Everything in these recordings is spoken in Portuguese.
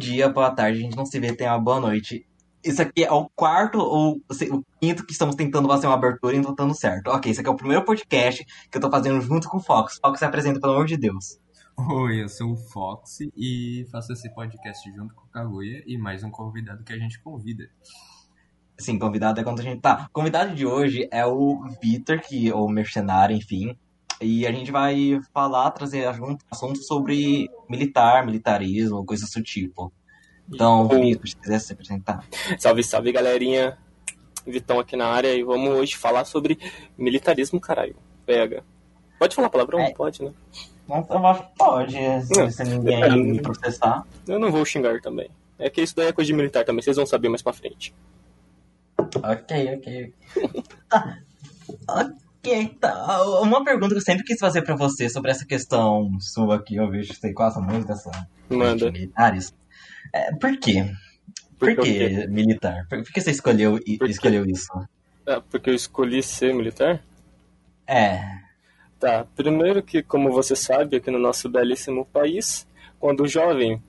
dia, boa tarde, a gente não se vê, tenha uma boa noite. Isso aqui é o quarto ou o quinto que estamos tentando fazer uma abertura e não tá dando certo. Ok, esse aqui é o primeiro podcast que eu tô fazendo junto com o Fox. Fox se apresenta, pelo amor de Deus. Oi, eu sou o Fox e faço esse podcast junto com o Kaguya e mais um convidado que a gente convida. Sim, convidado é quando a gente tá. O convidado de hoje é o Vitor, que o mercenário, enfim. E a gente vai falar, trazer assuntos sobre militar, militarismo, coisas do tipo. Então, Vitor, se quiser se apresentar. Salve, salve, galerinha. Vitão aqui na área e vamos hoje falar sobre militarismo, caralho. Pega. Pode falar palavrão? É. Pode, né? Não, eu acho que pode, se, se ninguém é, me processar. Eu não vou xingar também. É que isso daí é coisa de militar também, vocês vão saber mais pra frente. Ok, ok. tá. Ok, tá. Uma pergunta que eu sempre quis fazer pra você sobre essa questão sua aqui, eu vejo que você gosta muito dessa Manda. militares. É, por quê? Por, por que militar? Por, por, que você escolheu, escolheu isso? É, porque eu escolhi ser militar? É. Tá, primeiro que, como você sabe, aqui no nosso belíssimo país, quando o jovem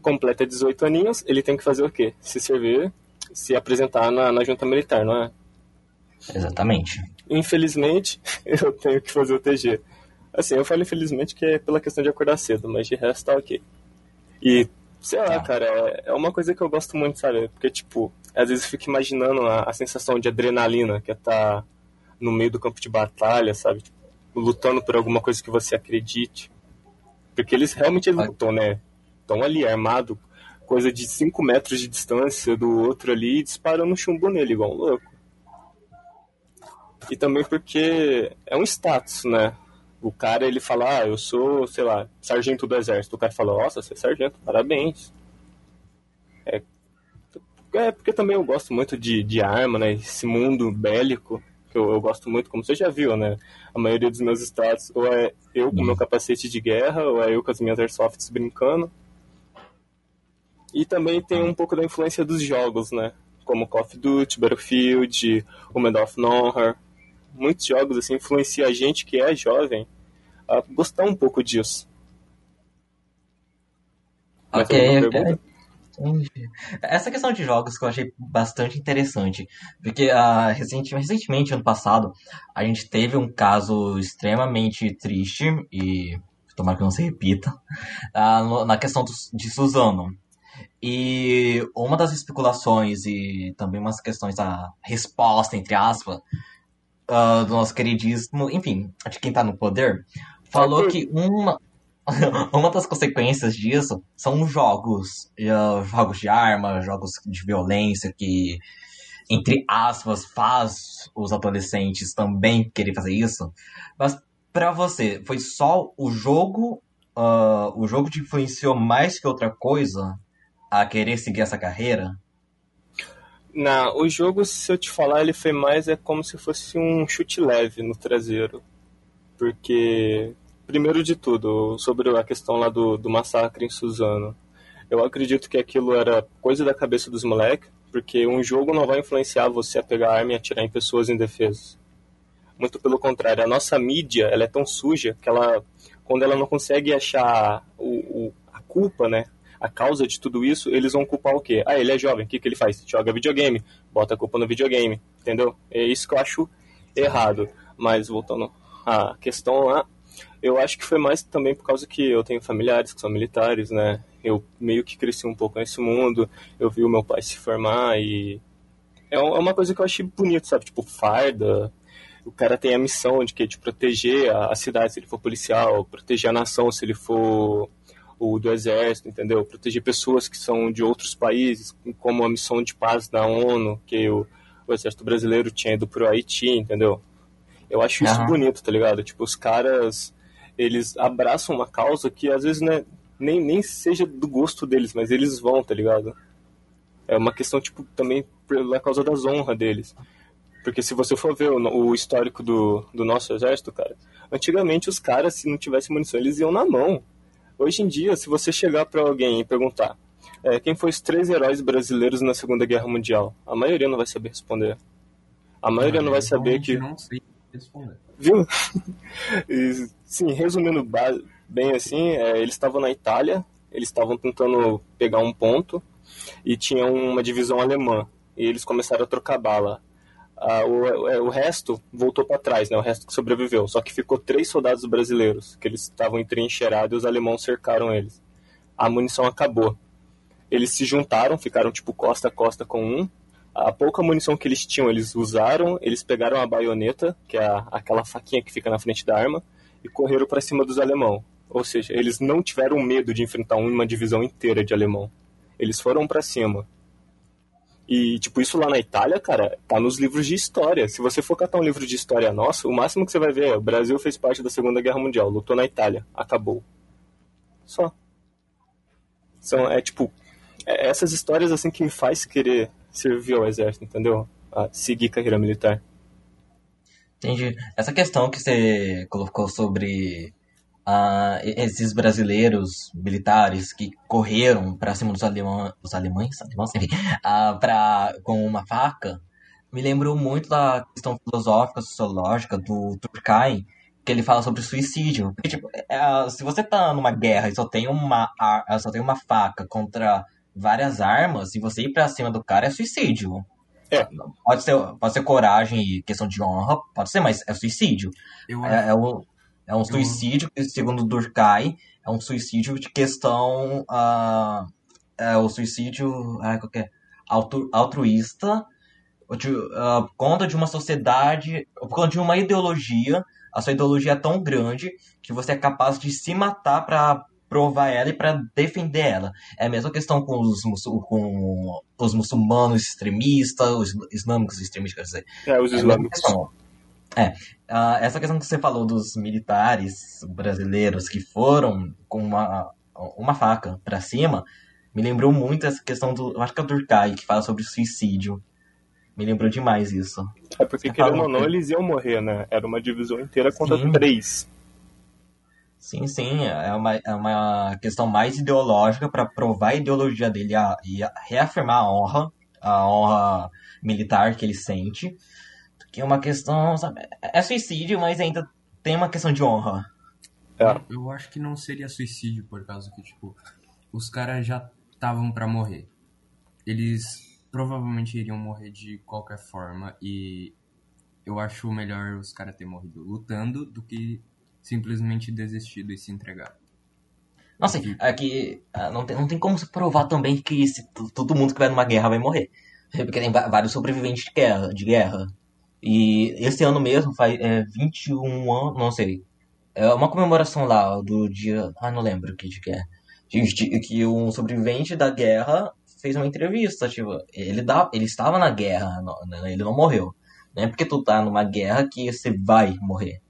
completa 18 aninhos, ele tem que fazer o quê? Se servir, se apresentar na, na junta militar, não é? Exatamente. Infelizmente, eu tenho que fazer o TG. Assim, eu falo infelizmente que é pela questão de acordar cedo, mas de resto tá ok. E, sei lá, tá. cara, é, é uma coisa que eu gosto muito, sabe? Porque, tipo, às vezes eu fico imaginando a, a sensação de adrenalina que é estar tá no meio do campo de batalha, sabe? Tipo, lutando por alguma coisa que você acredite. Porque eles realmente lutam, né? Estão ali armado, coisa de 5 metros de distância do outro ali, disparando um chumbo nele, igual um louco. E também porque é um status, né? O cara, ele fala, ah, eu sou, sei lá, sargento do exército. O cara fala, nossa, você é sargento, parabéns. É, é porque também eu gosto muito de, de arma, né? Esse mundo bélico que eu, eu, gosto muito, como você já viu, né? A maioria dos meus status, ou é eu com meu capacete de guerra, ou é eu com as minhas airsofts brincando. E também tem um pouco da influência dos jogos, né? Como Call of Duty, Battlefield, o Medal of Honor. Muitos jogos assim influenciam a gente que é jovem a gostar um pouco disso. ok, ok. Essa questão de jogos que eu achei bastante interessante, porque uh, recentemente, recentemente, ano passado, a gente teve um caso extremamente triste, e tomara que não se repita, uh, na questão do, de Suzano. E uma das especulações e também umas questões da resposta, entre aspas, uh, do nosso queridíssimo, enfim, de quem tá no poder, falou que uma, uma das consequências disso são jogos, uh, jogos de arma, jogos de violência que, entre aspas, faz os adolescentes também querer fazer isso. Mas para você, foi só o jogo, uh, o jogo te influenciou mais que outra coisa a querer seguir essa carreira? Não, o jogo, se eu te falar, ele foi mais é como se fosse um chute leve no traseiro. Porque primeiro de tudo, sobre a questão lá do, do massacre em Suzano. Eu acredito que aquilo era coisa da cabeça dos moleques, porque um jogo não vai influenciar você a pegar arma e atirar em pessoas indefesas. Muito pelo contrário, a nossa mídia ela é tão suja que ela, quando ela não consegue achar o, o, a culpa, né, a causa de tudo isso, eles vão culpar o quê? Ah, ele é jovem, o que, que ele faz? Joga videogame, bota a culpa no videogame, entendeu? É isso que eu acho errado. Mas voltando à questão lá, eu acho que foi mais também por causa que eu tenho familiares que são militares, né? Eu meio que cresci um pouco nesse mundo, eu vi o meu pai se formar e é, é uma coisa que eu achei bonito, sabe? Tipo, farda. O cara tem a missão de que de proteger a, cidade se ele for policial, proteger a nação se ele for o do exército, entendeu? Proteger pessoas que são de outros países, como a missão de paz da ONU, que o, o exército brasileiro tinha ido pro Haiti, entendeu? Eu acho isso uhum. bonito, tá ligado? Tipo, os caras, eles abraçam uma causa que às vezes né, nem, nem seja do gosto deles, mas eles vão, tá ligado? É uma questão, tipo, também pela causa das honras deles. Porque se você for ver o, o, histórico do, do nosso exército, cara, antigamente os caras, se não tivesse munição, eles iam na mão. Hoje em dia, se você chegar para alguém e perguntar é, quem foi os três heróis brasileiros na Segunda Guerra Mundial, a maioria não vai saber responder. A maioria não vai saber que. Não sei responder. Viu? e, sim, resumindo bem assim, é, eles estavam na Itália eles estavam tentando pegar um ponto e tinha uma divisão alemã. E eles começaram a trocar bala. Ah, o, o, resto voltou para trás, né? O resto que sobreviveu. Só que ficou três soldados brasileiros, que eles estavam entrincheirados e os alemãos cercaram eles. A munição acabou. Eles se juntaram, ficaram tipo costa a costa com um. A pouca munição que eles tinham, eles usaram. Eles pegaram a baioneta, que é aquela faquinha que fica na frente da arma, e correram para cima dos alemão. Ou seja, eles não tiveram medo de enfrentar uma divisão inteira de alemão. Eles foram para cima. E, tipo, isso lá na Itália, cara, tá nos livros de história. Se você for catar um livro de história nosso, o máximo que você vai ver é o Brasil fez parte da Segunda Guerra Mundial, lutou na Itália, acabou. Só. São, é tipo, é essas histórias assim que me faz querer servir ao exército, entendeu? A seguir carreira militar. Entendi. Essa questão que você colocou sobre uh, esses brasileiros militares que correram para cima dos alemães, os alemães, alemães enfim, uh, pra, com uma faca, me lembrou muito da questão filosófica, sociológica do Durkheim, que ele fala sobre suicídio. Porque, tipo, é, se você tá numa guerra e só tem uma, só tem uma faca contra várias armas, e você ir pra cima do cara é suicídio. É. Pode ser, pode ser coragem e questão de honra, pode ser, mas é suicídio. Eu é, é, um, é um suicídio, eu... segundo Durkheim, é um suicídio de questão. Uh, é o suicídio. Ah, qualquer, altru, altruísta de, uh, conta de uma sociedade, por conta de uma ideologia. A sua ideologia é tão grande que você é capaz de se matar para provar ela e para defender ela. É a mesma questão com os, com os muçulmanos extremistas, os islâmicos extremistas, quer dizer. É, os islâmicos. É, uh, essa questão que você falou dos militares brasileiros que foram com uma, uma faca para cima, me lembrou muito essa questão do. Eu acho que é o Durkheim, que fala sobre suicídio. Me lembrou demais isso. É porque, querendo ou não, eles iam morrer, né? Era uma divisão inteira contra Sim. três. Sim, sim, é uma, é uma questão mais ideológica para provar a ideologia dele a, e a reafirmar a honra, a honra militar que ele sente, que é uma questão, sabe, é suicídio, mas ainda tem uma questão de honra. É. Eu acho que não seria suicídio por causa que, tipo, os caras já estavam para morrer. Eles provavelmente iriam morrer de qualquer forma e eu acho melhor os caras terem morrido lutando do que simplesmente desistido e se entregar. Nossa, aqui ah, não tem, não tem como se provar também que se, todo mundo que vai numa guerra vai morrer. Porque tem vários sobreviventes de guerra. De guerra. E esse ano mesmo, faz é, 21 anos, não sei. É uma comemoração lá do dia. Ah, não lembro que que é. Que um sobrevivente da guerra fez uma entrevista. Tipo, ele, dá, ele estava na guerra, ele não morreu. Não é porque tu tá numa guerra que você vai morrer.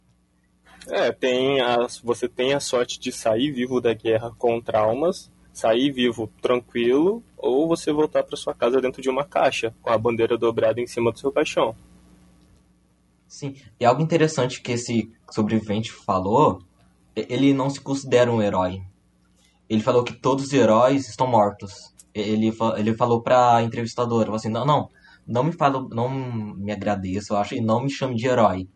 É, tem a, você tem a sorte de sair vivo da guerra com traumas, sair vivo tranquilo, ou você voltar para sua casa dentro de uma caixa, com a bandeira dobrada em cima do seu caixão. Sim, e algo interessante que esse sobrevivente falou, ele não se considera um herói. Ele falou que todos os heróis estão mortos. Ele, ele falou pra entrevistadora, assim, não, não, não me fala, não me agradeça, eu acho, e não me chame de herói.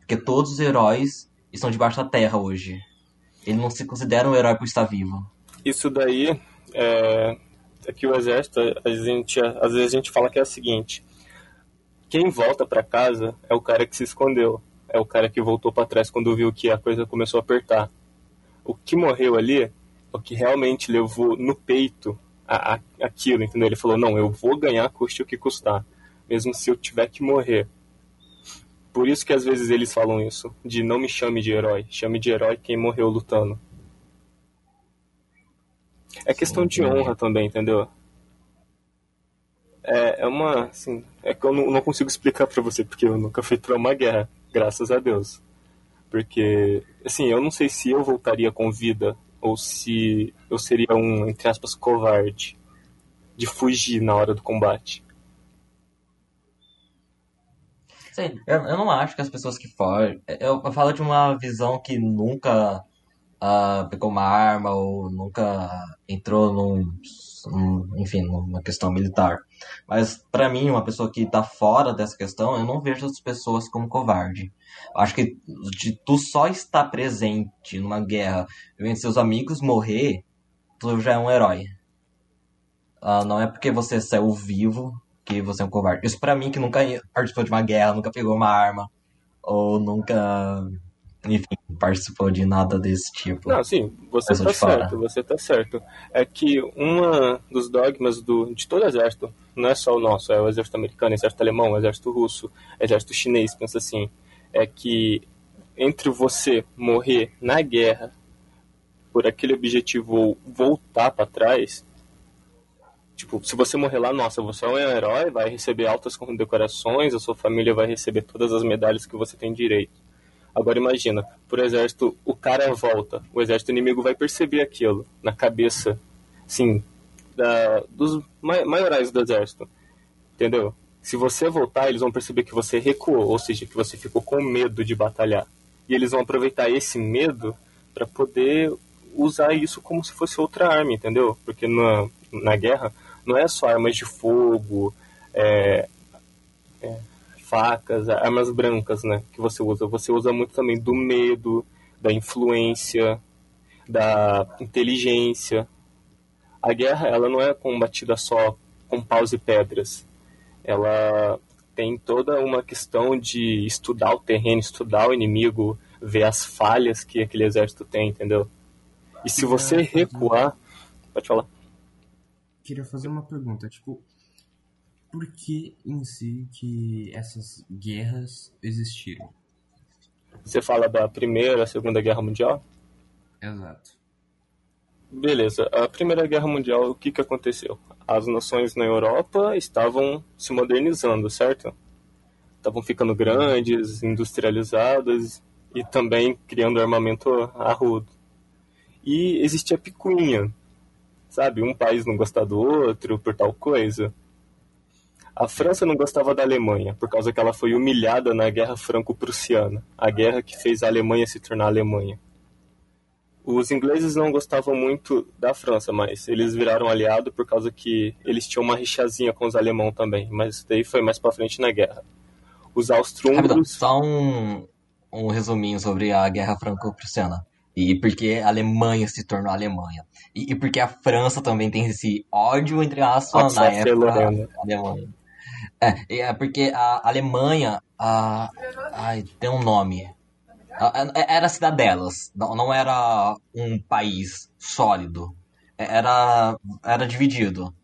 Porque todos os heróis estão debaixo da terra hoje. Ele não se considera um herói por estar vivo. Isso daí é, é que o exército, a gente, às vezes a gente fala que é o seguinte: quem volta para casa é o cara que se escondeu, é o cara que voltou para trás quando viu que a coisa começou a apertar. O que morreu ali é o que realmente levou no peito a, a, aquilo, entendeu? Ele falou: não, eu vou ganhar, custe o que custar, mesmo se eu tiver que morrer. Por isso que às vezes eles falam isso, de não me chame de herói, chame de herói quem morreu lutando. É questão de honra também, entendeu? É, é uma, assim, é que eu não, não consigo explicar para você, porque eu nunca fui para uma guerra, graças a Deus. Porque, assim, eu não sei se eu voltaria com vida ou se eu seria um, entre aspas, covarde de fugir na hora do combate. Sim, eu, eu não acho que as pessoas que fogem. Eu, eu falo de uma visão que nunca uh, pegou uma arma ou nunca entrou num, num enfim, numa questão militar. Mas para mim, uma pessoa que tá fora dessa questão, eu não vejo as pessoas como covarde. Eu acho que de tu só estar presente numa guerra, vendo seus amigos morrer, tu já é um herói. Uh, não é porque você saiu vivo que você é um covarde. Isso pra mim que nunca participou de uma guerra, nunca pegou uma arma, ou nunca, enfim, participou de nada desse tipo. Não, sim, você tá certo, você tá certo. É que um dos dogmas do, de todo exército, não é só o nosso, é o exército americano, o exército alemão, o exército russo, o exército chinês, pensa assim, é que entre você morrer na guerra por aquele objetivo ou voltar para trás, tipo, se você morrer lá, nossa, você é um herói, vai receber altas condecorações, a sua família vai receber todas as medalhas que você tem direito. Agora imagina, por exército, o cara volta, o exército inimigo vai perceber aquilo na cabeça, sim, da, dos maiorais do exército, entendeu? Se você voltar, eles vão perceber que você recuou, ou seja, que você ficou com medo de batalhar. E eles vão aproveitar esse medo para poder usar isso como se fosse outra arma, entendeu? Porque na, na guerra não é só armas de fogo, é, é, facas, armas brancas, né? Que você usa. Você usa muito também do medo, da influência, da inteligência. A guerra, ela não é combatida só com paus e pedras ela tem toda uma questão de estudar o terreno, estudar o inimigo, ver as falhas que aquele exército tem, entendeu? E se você recuar. Pode falar. Queria fazer uma pergunta, tipo, por que em si que essas guerras existiram? Você fala da Primeira, Segunda Guerra Mundial? Exato. Beleza. A Primeira Guerra Mundial, o que, que aconteceu? As nações na Europa estavam se modernizando, certo? Estavam ficando grandes, industrializadas e também criando armamento arrudo. E existia picuinha, sabe? Um país não gostava do outro por tal coisa. A França não gostava da Alemanha, por causa que ela foi humilhada na Guerra Franco-Prussiana, a guerra que fez a Alemanha se tornar Alemanha. Os ingleses não gostavam muito da França, mas eles viraram aliado por causa que eles tinham uma rixazinha com os alemãos também, mas daí foi mais para frente na guerra. Os austro-húngaros... Só um, um resuminho sobre a Guerra Franco-Prussiana. E porque a Alemanha se tornou a Alemanha. E, e, porque a França também tem esse ódio, entre aspas, na época Alemanha. É, é porque a Alemanha... A, ai, tem um nome era cidadelas, não, era um país sólido. Era, era dividido.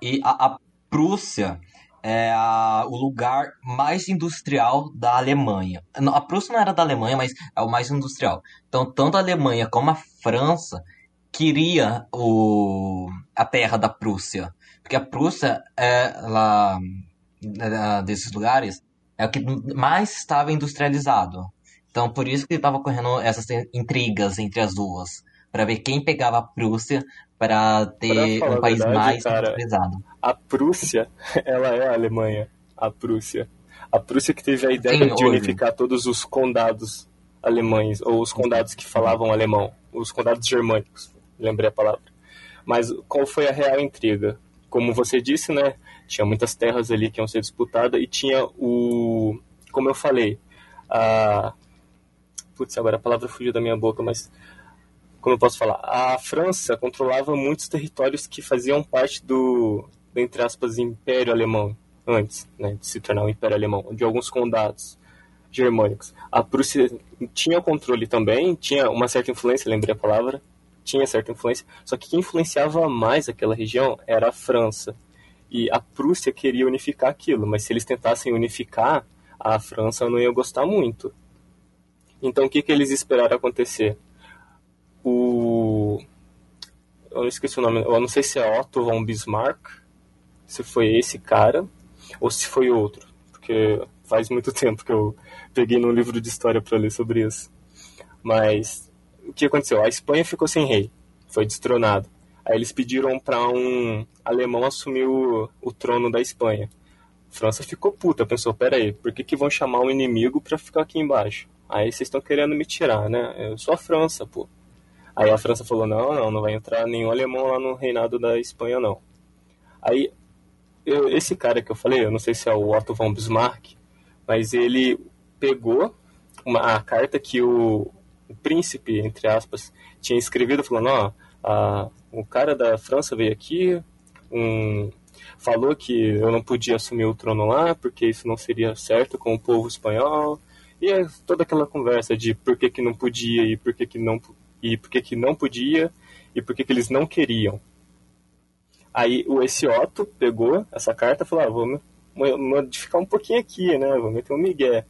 E a, a Prússia é a, o lugar mais industrial da Alemanha. A Prússia não era da Alemanha, mas é o mais industrial. Então, tanto a Alemanha como a França queria o, a terra da Prússia. Porque a Prússia, é, ela, é, desses lugares, é o que mais estava industrializado. Então, por isso que estava ocorrendo essas intrigas entre as duas, para ver quem pegava a Prússia para ter um país verdade, mais centralizado. A Prússia, ela é a Alemanha, a Prússia. A Prússia que teve a ideia Sim, de unificar todos os condados alemães, ou os condados que falavam alemão, os condados germânicos, lembrei a palavra. Mas qual foi a real intriga? Como você disse, né, tinha muitas terras ali que iam ser disputadas e tinha o, como eu falei, a Putz, agora a palavra fugiu da minha boca, mas. Como eu posso falar? A França controlava muitos territórios que faziam parte do, entre aspas, Império Alemão, antes né, de se tornar o Império Alemão, de alguns condados germânicos. A Prússia tinha controle também, tinha uma certa influência, lembrei a palavra, tinha certa influência, só que quem influenciava mais aquela região era a França. E a Prússia queria unificar aquilo, mas se eles tentassem unificar, a França não ia gostar muito. Então, o que, que eles esperaram acontecer? O. Eu esqueci o nome, eu não sei se é Otto von Bismarck, se foi esse cara, ou se foi outro, porque faz muito tempo que eu peguei num livro de história para ler sobre isso. Mas o que aconteceu? A Espanha ficou sem rei, foi destronado. Aí eles pediram para um alemão assumir o, o trono da Espanha. França ficou puta, pensou, pera aí, por que, que vão chamar um inimigo para ficar aqui embaixo? Aí vocês estão querendo me tirar, né? Eu sou a França, pô. Aí a França falou: não, não, não vai entrar nenhum alemão lá no reinado da Espanha, não. Aí, eu, esse cara que eu falei, eu não sei se é o Otto von Bismarck, mas ele pegou uma, a carta que o, o príncipe, entre aspas, tinha escrevido, falando: ó, a, o cara da França veio aqui, um, falou que eu não podia assumir o trono lá, porque isso não seria certo com o povo espanhol. E é toda aquela conversa de por que, que não podia e por que, que não e por que, que não podia e por que, que eles não queriam. Aí o esse Otto pegou essa carta e falou: ah, vou modificar um pouquinho aqui, né? Vou meter um migué.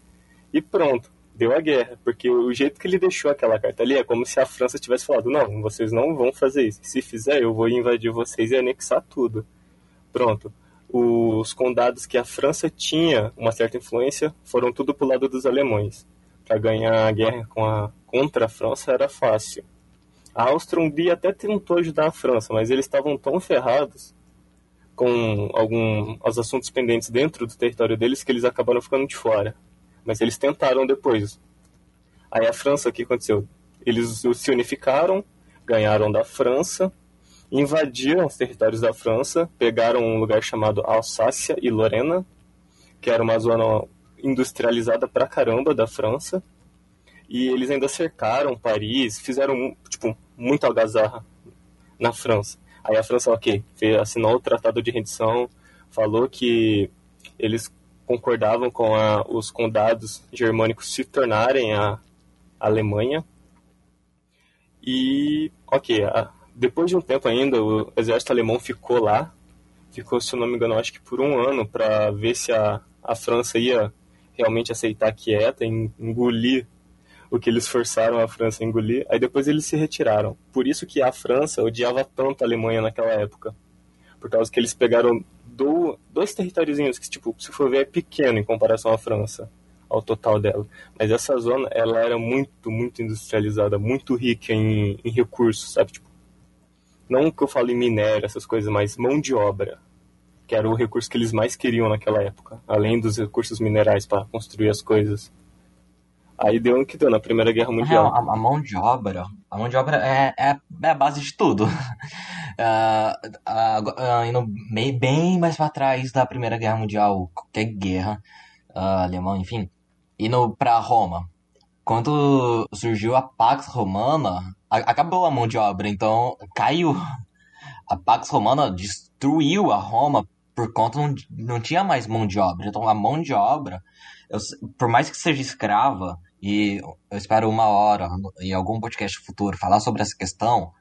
E pronto, deu a guerra. Porque o jeito que ele deixou aquela carta ali é como se a França tivesse falado: não, vocês não vão fazer isso. Se fizer, eu vou invadir vocês e anexar tudo. Pronto. Os condados que a França tinha uma certa influência foram tudo pro lado dos alemães. Para ganhar a guerra com a, contra a França era fácil. A Áustria-Hungria até tentou ajudar a França, mas eles estavam tão ferrados com alguns assuntos pendentes dentro do território deles que eles acabaram ficando de fora. Mas eles tentaram depois. Aí a França, o que aconteceu? Eles se unificaram, ganharam da França invadiram os territórios da França, pegaram um lugar chamado Alsácia e Lorena, que era uma zona industrializada pra caramba da França, e eles ainda cercaram Paris, fizeram tipo muita algazarra na França. Aí a França, ok, assinou o Tratado de Rendição, falou que eles concordavam com a, os condados germânicos se tornarem a Alemanha. E, ok, a, depois de um tempo ainda, o exército alemão ficou lá, ficou, se eu não me engano, acho que por um ano, para ver se a, a França ia realmente aceitar quieta, engolir o que eles forçaram a França a engolir. Aí depois eles se retiraram. Por isso que a França odiava tanto a Alemanha naquela época. Por causa que eles pegaram do, dois territóriozinhos que, tipo, se for ver, é pequeno em comparação à França, ao total dela. Mas essa zona, ela era muito, muito industrializada, muito rica em, em recursos, sabe? Tipo, não que eu falo em minério, essas coisas, mas mão de obra, que era o recurso que eles mais queriam naquela época, além dos recursos minerais para construir as coisas. Aí deu no que deu na Primeira Guerra Mundial. A, a, mão de obra, a mão de obra é, é, é a base de tudo. uh, uh, uh, indo bem, bem mais para trás da Primeira Guerra Mundial, qualquer guerra alemã, enfim, indo para Roma. Quando surgiu a Pax Romana, acabou a mão de obra, então caiu. A Pax Romana destruiu a Roma por conta não, não tinha mais mão de obra. Então a mão de obra, eu, por mais que seja escrava, e eu espero uma hora em algum podcast futuro falar sobre essa questão,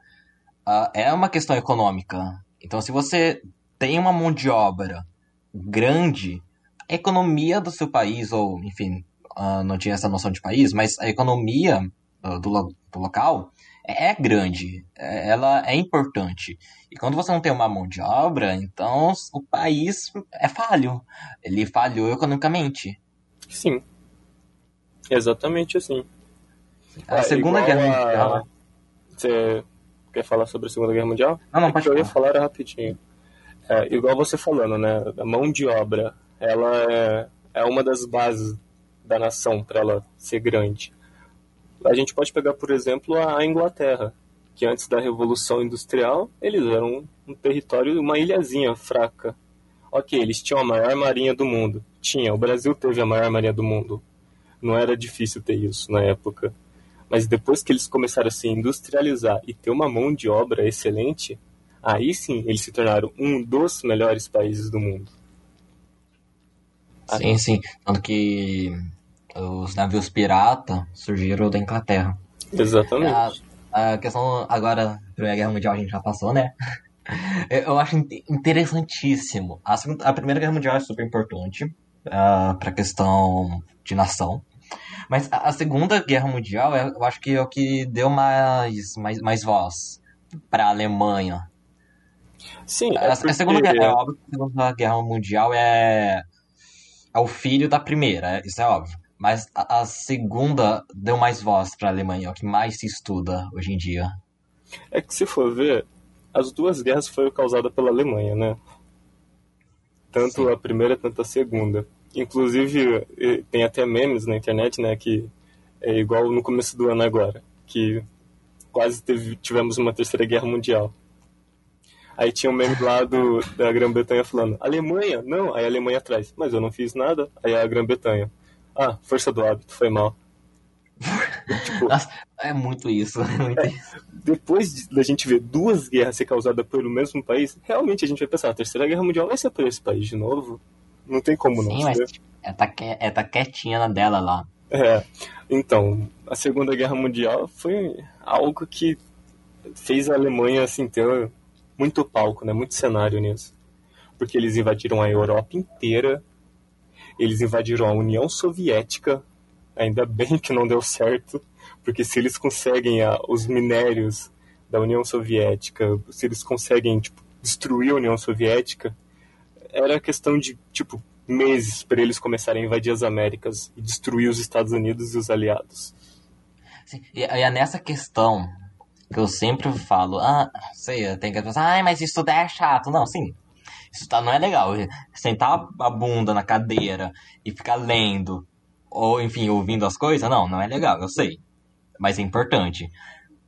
uh, é uma questão econômica. Então se você tem uma mão de obra grande, a economia do seu país, ou enfim, uh, não tinha essa noção de país, mas a economia uh, do, do local é grande, é, ela é importante. E quando você não tem uma mão de obra, então o país é falho. Ele falhou economicamente. Sim. Exatamente assim. A é, Segunda Guerra a... Mundial. Você quer falar sobre a Segunda Guerra Mundial? Não, não, é pode Eu ia falar rapidinho. É, igual você falando, né? A mão de obra, ela é, é uma das bases da nação para ela ser grande. A gente pode pegar, por exemplo, a Inglaterra, que antes da Revolução Industrial, eles eram um território, uma ilhazinha fraca. Ok, eles tinham a maior marinha do mundo. Tinha, o Brasil teve a maior marinha do mundo. Não era difícil ter isso na época. Mas depois que eles começaram a se industrializar e ter uma mão de obra excelente, aí sim eles se tornaram um dos melhores países do mundo. Sim, sim. Tanto que os navios pirata surgiram da Inglaterra. Exatamente. A, a questão agora, Primeira Guerra Mundial a gente já passou, né? Eu acho interessantíssimo. A, segunda, a Primeira Guerra Mundial é super importante uh, ah, para a questão de nação. Mas a, a, Segunda Guerra Mundial, eu acho que é o que deu mais, mais, mais voz para a Alemanha. Sim, é porque... a, Segunda Guerra, é óbvio a Segunda Guerra Mundial é, é o filho da Primeira, isso é óbvio. Mas a, a segunda deu mais voz para a Alemanha, é o que mais se estuda hoje em dia. É que se for ver, as duas guerras foram causadas pela Alemanha, né? Tanto Sim. a primeira quanto a segunda. Inclusive, tem até memes na internet, né? Que é igual no começo do ano agora, que quase teve, tivemos uma terceira guerra mundial. Aí tinha um meme lá do, da Grã-Bretanha falando, Alemanha? Não, aí a Alemanha atrás, mas eu não fiz nada. Aí a Grã-Bretanha, ah, força do hábito, foi mal. Tipo, Nossa, é muito isso. É muito é, isso. Depois da gente ver duas guerras ser causadas pelo mesmo país, realmente a gente vai pensar, a Terceira Guerra Mundial vai ser por esse país de novo? Não tem como Sim, não. Sim, mas é tá, é tá quietinha na dela lá. É, então, a Segunda Guerra Mundial foi algo que fez a Alemanha assim ter muito palco, né, muito cenário nisso. Porque eles invadiram a Europa inteira, eles invadiram a União Soviética, ainda bem que não deu certo, porque se eles conseguem a, os minérios da União Soviética, se eles conseguem tipo, destruir a União Soviética, era questão de tipo meses para eles começarem a invadir as Américas e destruir os Estados Unidos e os aliados. Sim, e, é nessa questão que eu sempre falo, ah, sei, tem que pensar, ah, mas estudar é chato. Não, sim, estudar não é legal. Sentar a bunda na cadeira e ficar lendo, ou enfim, ouvindo as coisas, não, não é legal, eu sei. Mas é importante.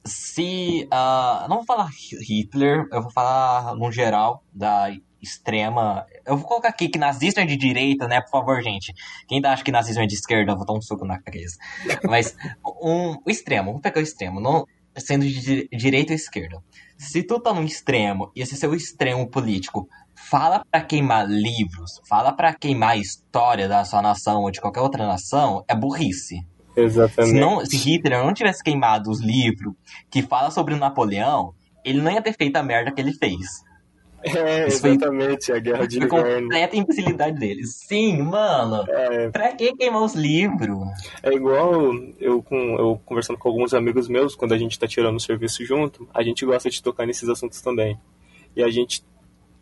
Se. Uh, não vou falar Hitler, eu vou falar no geral da extrema. Eu vou colocar aqui que nazismo é de direita, né? Por favor, gente. Quem acha que nazismo é de esquerda, eu vou dar um soco na cabeça. Mas um, o extremo, vamos pegar o extremo, não sendo de direita ou esquerda. Se tu tá no extremo e esse seu extremo político fala para queimar livros, fala para queimar a história da sua nação ou de qualquer outra nação, é burrice. Exatamente. Se, não, se Hitler não tivesse queimado os livros que fala sobre o Napoleão, ele não ia ter feito a merda que ele fez. É, exatamente, foi, a guerra de inverno. completa imbecilidade deles. Sim, mano. É, pra que queimar os livros? É igual eu, com, eu conversando com alguns amigos meus, quando a gente tá tirando o serviço junto, a gente gosta de tocar nesses assuntos também. E a gente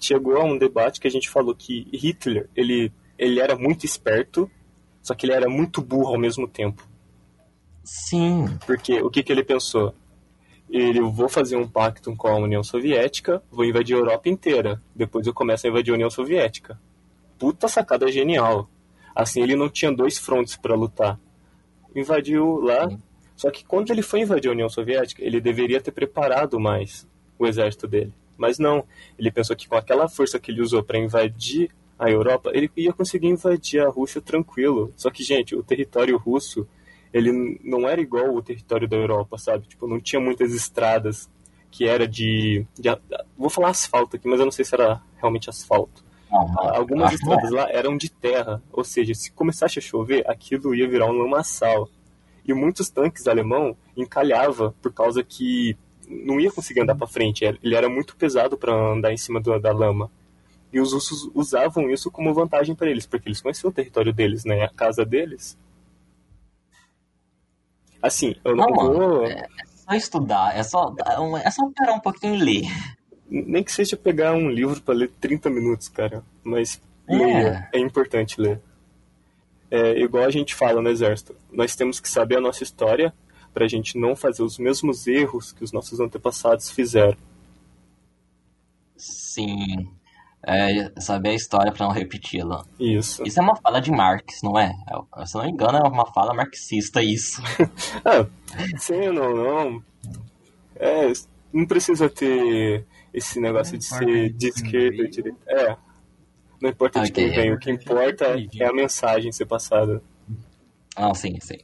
chegou a um debate que a gente falou que Hitler, ele, ele era muito esperto, só que ele era muito burro ao mesmo tempo. Sim. Porque o que, que ele pensou? ele vou fazer um pacto com a União Soviética, vou invadir a Europa inteira. Depois eu começo a invadir a União Soviética. Puta sacada genial. Assim ele não tinha dois frontes para lutar. Invadiu lá. Só que quando ele foi invadir a União Soviética, ele deveria ter preparado mais o exército dele. Mas não. Ele pensou que com aquela força que ele usou para invadir a Europa, ele ia conseguir invadir a Rússia tranquilo. Só que, gente, o território russo ele não era igual o território da Europa, sabe? Tipo, não tinha muitas estradas que era de, de vou falar asfalto aqui, mas eu não sei se era realmente asfalto. Algumas estradas lá eram de terra, ou seja, se começasse a chover, aquilo ia virar um lamaçal. E muitos tanques alemão encalhava por causa que não ia conseguir andar para frente, ele era muito pesado para andar em cima do, da lama. E os russos usavam isso como vantagem para eles, porque eles conheciam o território deles, né, a casa deles. Assim, eu não, não vou. É só estudar, é só, é só parar um pouquinho e ler. Nem que seja pegar um livro para ler 30 minutos, cara. Mas é. leia, é importante ler. É igual a gente fala no exército. Nós temos que saber a nossa história para a gente não fazer os mesmos erros que os nossos antepassados fizeram. Sim é, saber a história para não repeti-la. Isso. Isso é uma fala de Marx, não é? é se não me engano, é uma fala marxista isso. ah, sim, não, não. É, não precisa ter esse negócio de ser de esquerda e direita. É. Não importa okay. de quem vem, o que importa é a mensagem ser passada. Ah, sim, sim.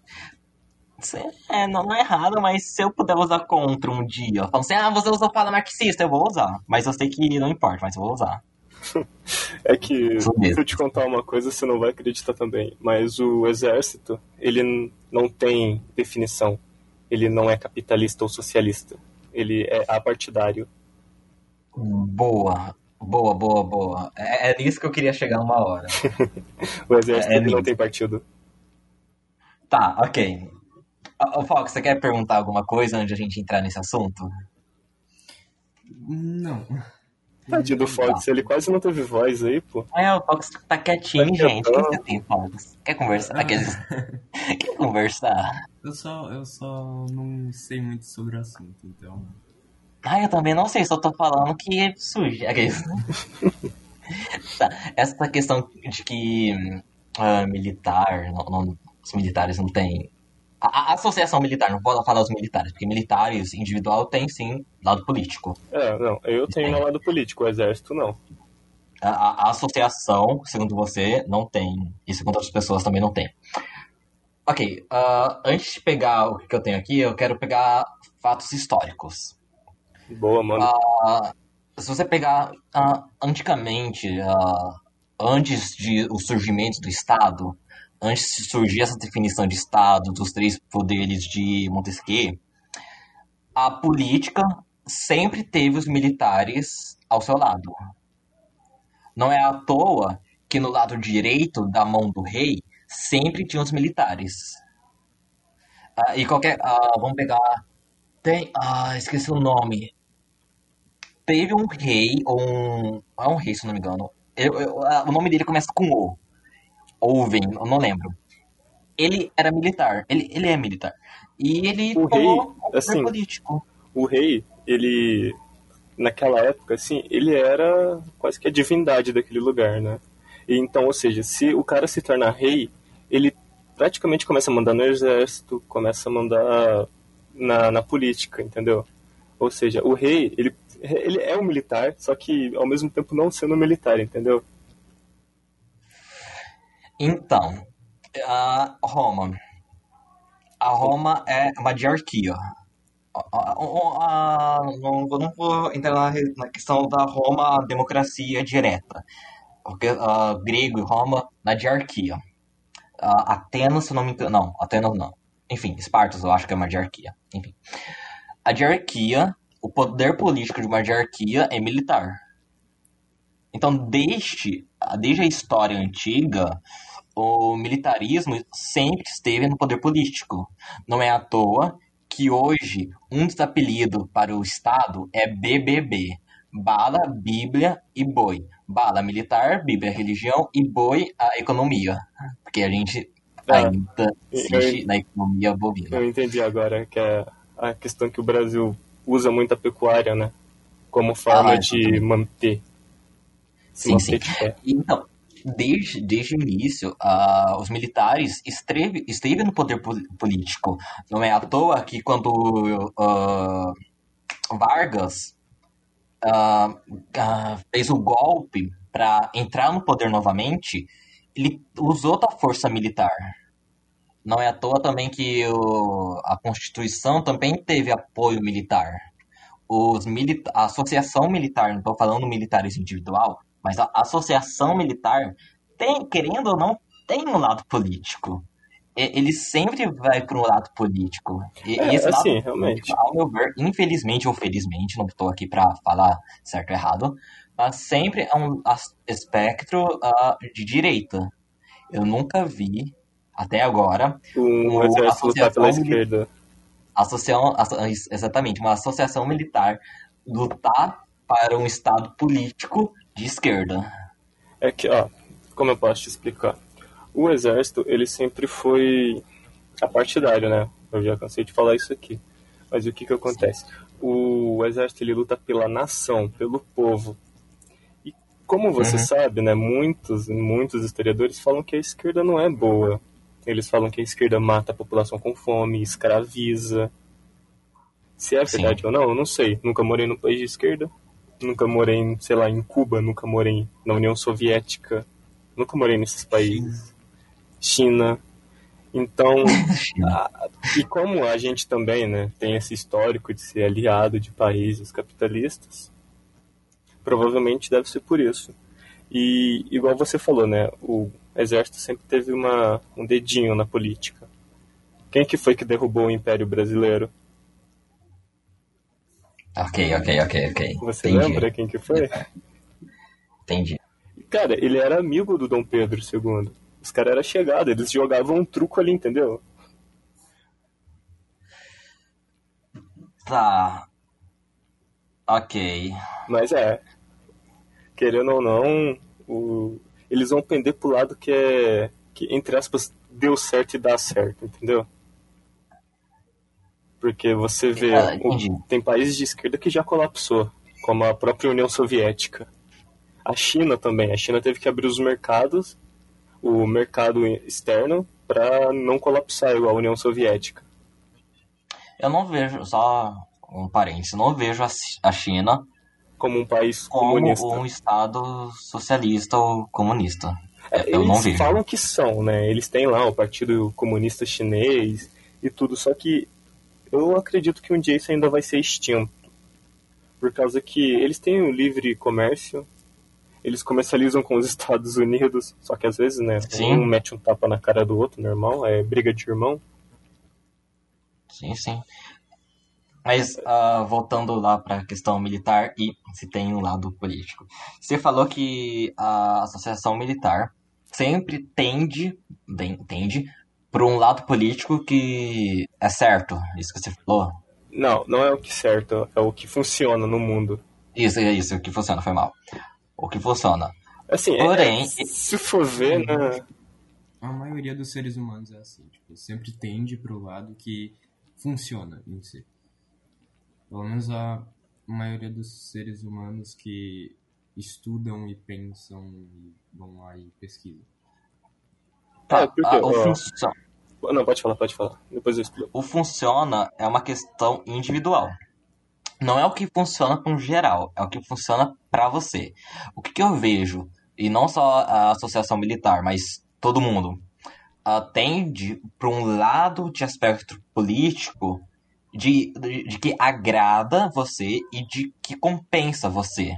É, não, não é errado, mas se eu puder usar contra um dia, falando assim, ah, você usou fala marxista, eu vou usar. Mas eu sei que não importa, mas eu vou usar. é que se eu te contar uma coisa, você não vai acreditar também. Mas o exército, ele não tem definição. Ele não é capitalista ou socialista. Ele é apartidário. Boa, boa, boa, boa. É, é nisso que eu queria chegar uma hora. o exército é, é não tem partido. Tá, ok. O Fox, você quer perguntar alguma coisa antes de a gente entrar nesse assunto? Não. Tadinho do Fox, ele quase não teve voz aí, pô. É, o Fox tá quietinho, tá gente. O que você tem, Fox? Quer conversar? Ah. Quer conversar? Eu só, eu só não sei muito sobre o assunto, então. Ah, eu também não sei, só tô falando que é sujo. tá. Essa questão de que uh, militar, não, não, os militares não têm a, associação militar, não vou falar os militares, porque militares individual tem sim lado político. É, não, eu tenho tem. lado político, o exército não. A, a, associação, segundo você, não tem. E segundo outras pessoas também não tem. Ok, uh, antes de pegar o que eu tenho aqui, eu quero pegar fatos históricos. Boa, mano. Uh, se você pegar uh, antigamente, antes de o surgimento do Estado, antes de surgir essa definição de Estado, dos três poderes de Montesquieu, a política sempre teve os militares ao seu lado. Não é à toa que no lado direito da mão do rei sempre tinha os militares. Ah, e qualquer. Ah, vamos pegar. Tem. Ah, esqueci o nome. Teve um rei, ou um. É um rei, se não me engano. Eu, eu, ah, o nome dele começa com O. Oven, eu não lembro. Ele era militar. Ele, ele é militar. E ele o rei, assim, político. O rei, ele. Naquela época, assim, ele era quase que a divindade daquele lugar, né? E então, ou seja, se o cara se tornar rei, ele praticamente começa a mandar no exército, começa a mandar na, na política, entendeu? Ou seja, o rei, ele, ele é um militar, só que ao mesmo tempo não sendo um militar, entendeu? Então, a Roma. A Roma é uma diarquia. não, não vou entrar na, questão da Roma, democracia direta. Porque uh, grego e Roma, na diarquia uh, Atenas, se não me engano. Não, Atenas não. Enfim, Espartas eu acho que é uma diarquia. Enfim. A diarquia, o poder político de uma diarquia é militar. Então, desde, desde a história antiga, o militarismo sempre esteve no poder político. Não é à toa que hoje um dos apelidos para o Estado é BBB. Bala, Bíblia e Boi. Bala militar, Bíblia religião e Boi a economia. Porque a gente ah, ainda existe na economia bovina. Eu entendi agora que é a questão que o Brasil usa muito a pecuária, né? Como forma ah, de manter. sim, manter sim. Então, desde, desde o início, uh, os militares esteve, esteve no poder político. Não é à toa que quando uh, Vargas uh, fez o golpe para entrar no poder novamente, ele usou da força militar. Não é à toa também que o, a Constituição também teve apoio militar. Os milita a associação militar, não estou falando militares individual, mas a associação militar tem, querendo ou não, tem um lado político. Ele sempre vai para um lado político. E é, esse assim, lado realmente. ao meu ver, infelizmente ou felizmente, não estou aqui para falar certo ou errado, mas sempre é um espectro uh, de direita. Eu nunca vi, até agora, um exército lutar pela esquerda. Associação, exatamente, uma associação militar lutar para um estado político de esquerda. É que, ó, como eu posso te explicar? O exército, ele sempre foi apartidário, né? Eu já cansei de falar isso aqui. Mas o que que acontece? O exército, ele luta pela nação, pelo povo. E como você uhum. sabe, né, muitos, muitos historiadores falam que a esquerda não é boa. Eles falam que a esquerda mata a população com fome, escraviza. Se é verdade Sim. ou não, eu não sei. Nunca morei no país de esquerda, nunca morei, sei lá, em Cuba, nunca morei na União Soviética, nunca morei nesses países. China. Então, a, e como a gente também, né, tem esse histórico de ser aliado de países capitalistas, provavelmente deve ser por isso. E igual você falou, né, o exército sempre teve uma, um dedinho na política. Quem que foi que derrubou o Império Brasileiro? Ok, ok, ok, ok. Você Entendi. lembra quem que foi? Entendi. Cara, ele era amigo do Dom Pedro II. Os caras eram chegados, eles jogavam um truco ali, entendeu? Tá. Ok. Mas é. Querendo ou não, o... eles vão pender pro lado que é. que, entre aspas, deu certo e dá certo, entendeu? Porque você vê, ah, o, tem países de esquerda que já colapsou, como a própria União Soviética. A China também. A China teve que abrir os mercados, o mercado externo, para não colapsar igual a União Soviética. Eu não vejo, só um parênteses, não vejo a China como um país como comunista. um estado socialista ou comunista. É, eu não Eles vejo. falam que são, né? Eles têm lá o Partido Comunista Chinês e tudo, só que eu acredito que um dia isso ainda vai ser extinto. Por causa que eles têm o livre comércio, eles comercializam com os Estados Unidos, só que às vezes, né? Sim. Um mete um tapa na cara do outro, normal, é briga de irmão. Sim, sim. Mas ah, voltando lá para a questão militar e se tem um lado político. Você falou que a associação militar sempre tende, bem, tende para um lado político que é certo. Isso que você falou. Não, não é o que certo, é o que funciona no mundo. Isso, é isso, o que funciona, foi mal. O que funciona. Assim, é- Porém- se for ver, né? A maioria dos seres humanos é assim, tipo, sempre tende pro lado que funciona em si. Pelo menos a maioria dos seres humanos que estudam e pensam e vão lá e pesquisam. Tá, É, porque, ah, o, ó, funcio- Não, pode falar, pode falar. Depois eu explico. o funciona é uma questão individual. Não é o que funciona com geral, é o que funciona pra você. O que, que eu vejo, e não só a associação militar, mas todo mundo, ah, tende para um lado de aspecto político de, de, de que agrada você e de que compensa você.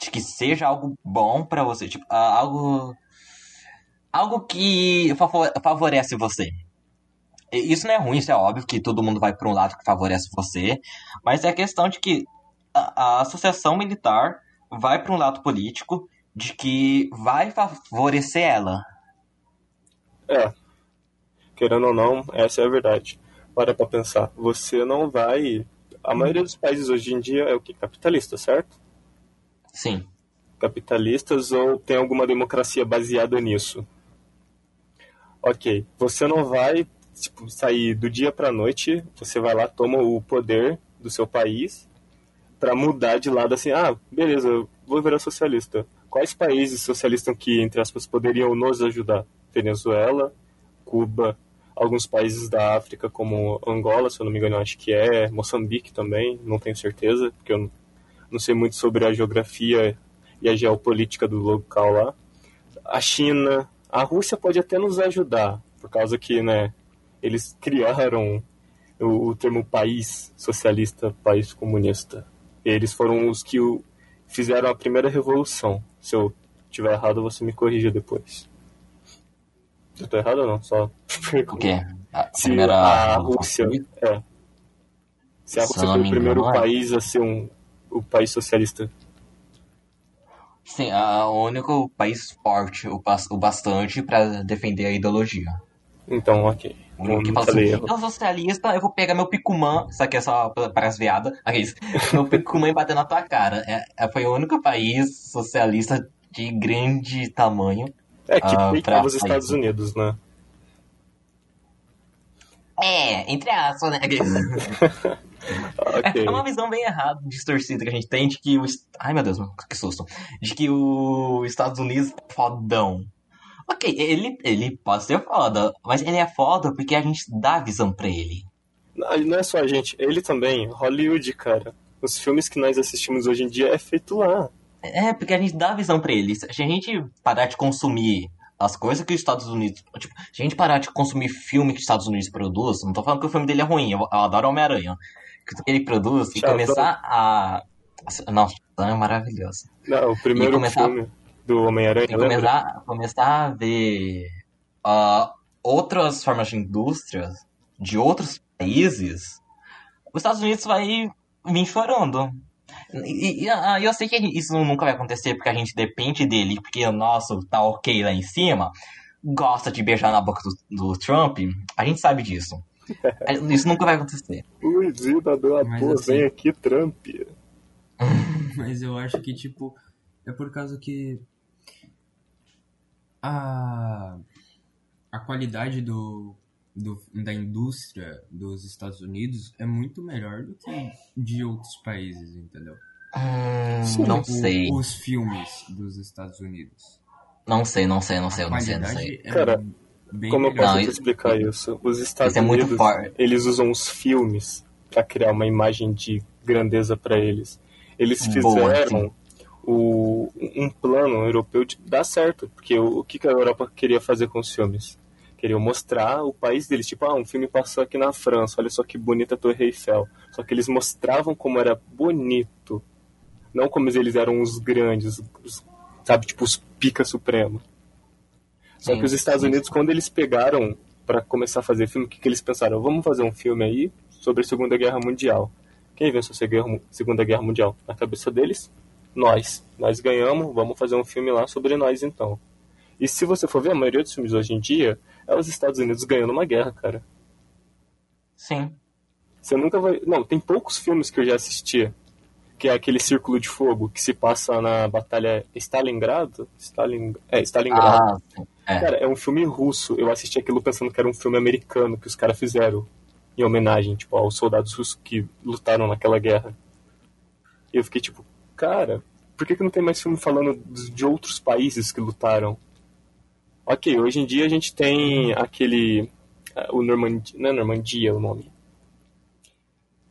De que seja algo bom pra você. Tipo, ah, algo. Algo que favor- favorece você. Isso não é ruim, isso é óbvio que todo mundo vai para um lado que favorece você, mas é a questão de que a, a associação militar vai para um lado político de que vai favorecer ela. É. Querendo ou não, essa é a verdade. Para pra pensar. Você não vai. A maioria dos países hoje em dia é o que? Capitalista, certo? Sim. Capitalistas ou tem alguma democracia baseada nisso? Ok. Você não vai tipo, sair do dia pra noite, você vai lá, toma o poder do seu país pra mudar de lado assim, ah, beleza, vou virar socialista. Quais países socialistas que, entre aspas, poderiam nos ajudar? Venezuela, Cuba, alguns países da África, como Angola, se eu não me engano, acho que é, Moçambique também, não tenho certeza, porque eu não sei muito sobre a geografia e a geopolítica do local lá. A China, a Rússia pode até nos ajudar, por causa que, né, eles criaram o, o termo país socialista, país comunista. Eles foram os que o- fizeram a primeira revolução. Se eu tiver errado, você me corrija depois. Eu tô errado ou não? Só O quê? A se primeira. a Rússia é se a Rússia foi o me primeiro é. país a ser um o país socialista Sim, a- o único país forte o, o bastante para defender a ideologia. então ok O que fala assim, eu sou socialista, eu vou pegar meu picumã, isso aqui é só pra- para as veadas, aqueles, meu picumã e bater na tua cara. É, é- foi o único país socialista de grande tamanho. é que peitava pra os Estados. Unidos né É, entre aspas, né? ok É uma visão bem errada, distorcida que a gente tem de que o. Ai meu Deus, que susto. De que o Estados Unidos é fodão. Ok, ele, ele pode ser foda, mas ele é foda porque a gente dá visão pra ele. não, não é só a gente ele também Hollywood cara os filmes que nós assistimos hoje em dia é feito lá É, porque a gente dá visão pra ele. Se a gente parar de consumir as coisas que os Estados Unidos. Tipo, se a gente parar de consumir filme que os Estados Unidos produz, não tô falando que o filme dele é ruim, eu, eu adoro Homem-Aranha. Que ele produz e começar a. Nossa, Shazam é maravilhoso. não, o primeiro começar- filme do Homem-Aranha começar, começar a ver ah, outras formas de indústrias de outros países, os Estados Unidos vai vir chorando. E, e, ah, eu sei que isso nunca vai acontecer porque a gente depende dele, porque o nosso tá ok lá em cima, gosta de beijar na boca do, do Trump, a gente sabe disso. Isso nunca vai acontecer. Meu Mas amor, assim- vem aqui, Trump. Mas eu acho que, tipo, é por causa que a, a qualidade do, do, da indústria dos Estados Unidos é muito melhor do que de outros países, entendeu? Hum, não Tipo, sei. Os filmes dos Estados Unidos. Não sei, não sei, não sei, eu não sei, não sei. é Cara, bem Como eu posso Não, te explicar isso? Os Estados isso é muito Unidos, eles usam os filmes pra criar uma imagem de grandeza pra eles. Eles Boa, fizeram o, um plano europeu de dar certo. Porque o, o que, que a Europa queria fazer com os filmes? Queriam mostrar o país deles. Tipo, ah, um filme passou aqui na França, olha só que bonita a Torre Eiffel. Só que eles mostravam como era bonito. Não como eles eram os grandes, os, sabe, tipo, os pica supremo. Só sim, que os Estados. Unidos, quando eles pegaram para começar a fazer filme, o que, que eles pensaram? Vamos fazer um filme aí sobre a Segunda Guerra Mundial. Quem venceu a Segunda Guerra Mundial? Na cabeça deles, nós. Nós ganhamos, vamos fazer um filme lá sobre nós então. E se você for ver, a maioria dos filmes hoje em dia é os Estados Unidos ganhando uma guerra, cara. Sim. Você nunca vai. Não, tem poucos filmes que eu já assisti. Que é aquele Círculo de Fogo que se passa na Batalha Stalingrado. Stalin... É, Stalingrado. Ah, é. Cara, é um filme russo. Eu assisti aquilo pensando que era um filme americano que os caras fizeram em homenagem, tipo, aos soldados russos que lutaram naquela guerra. E eu fiquei tipo, cara, por que, que não tem mais filme falando de outros países que lutaram? Ok, hoje em dia a gente tem aquele. O Normandia. Não é Normandia o nome.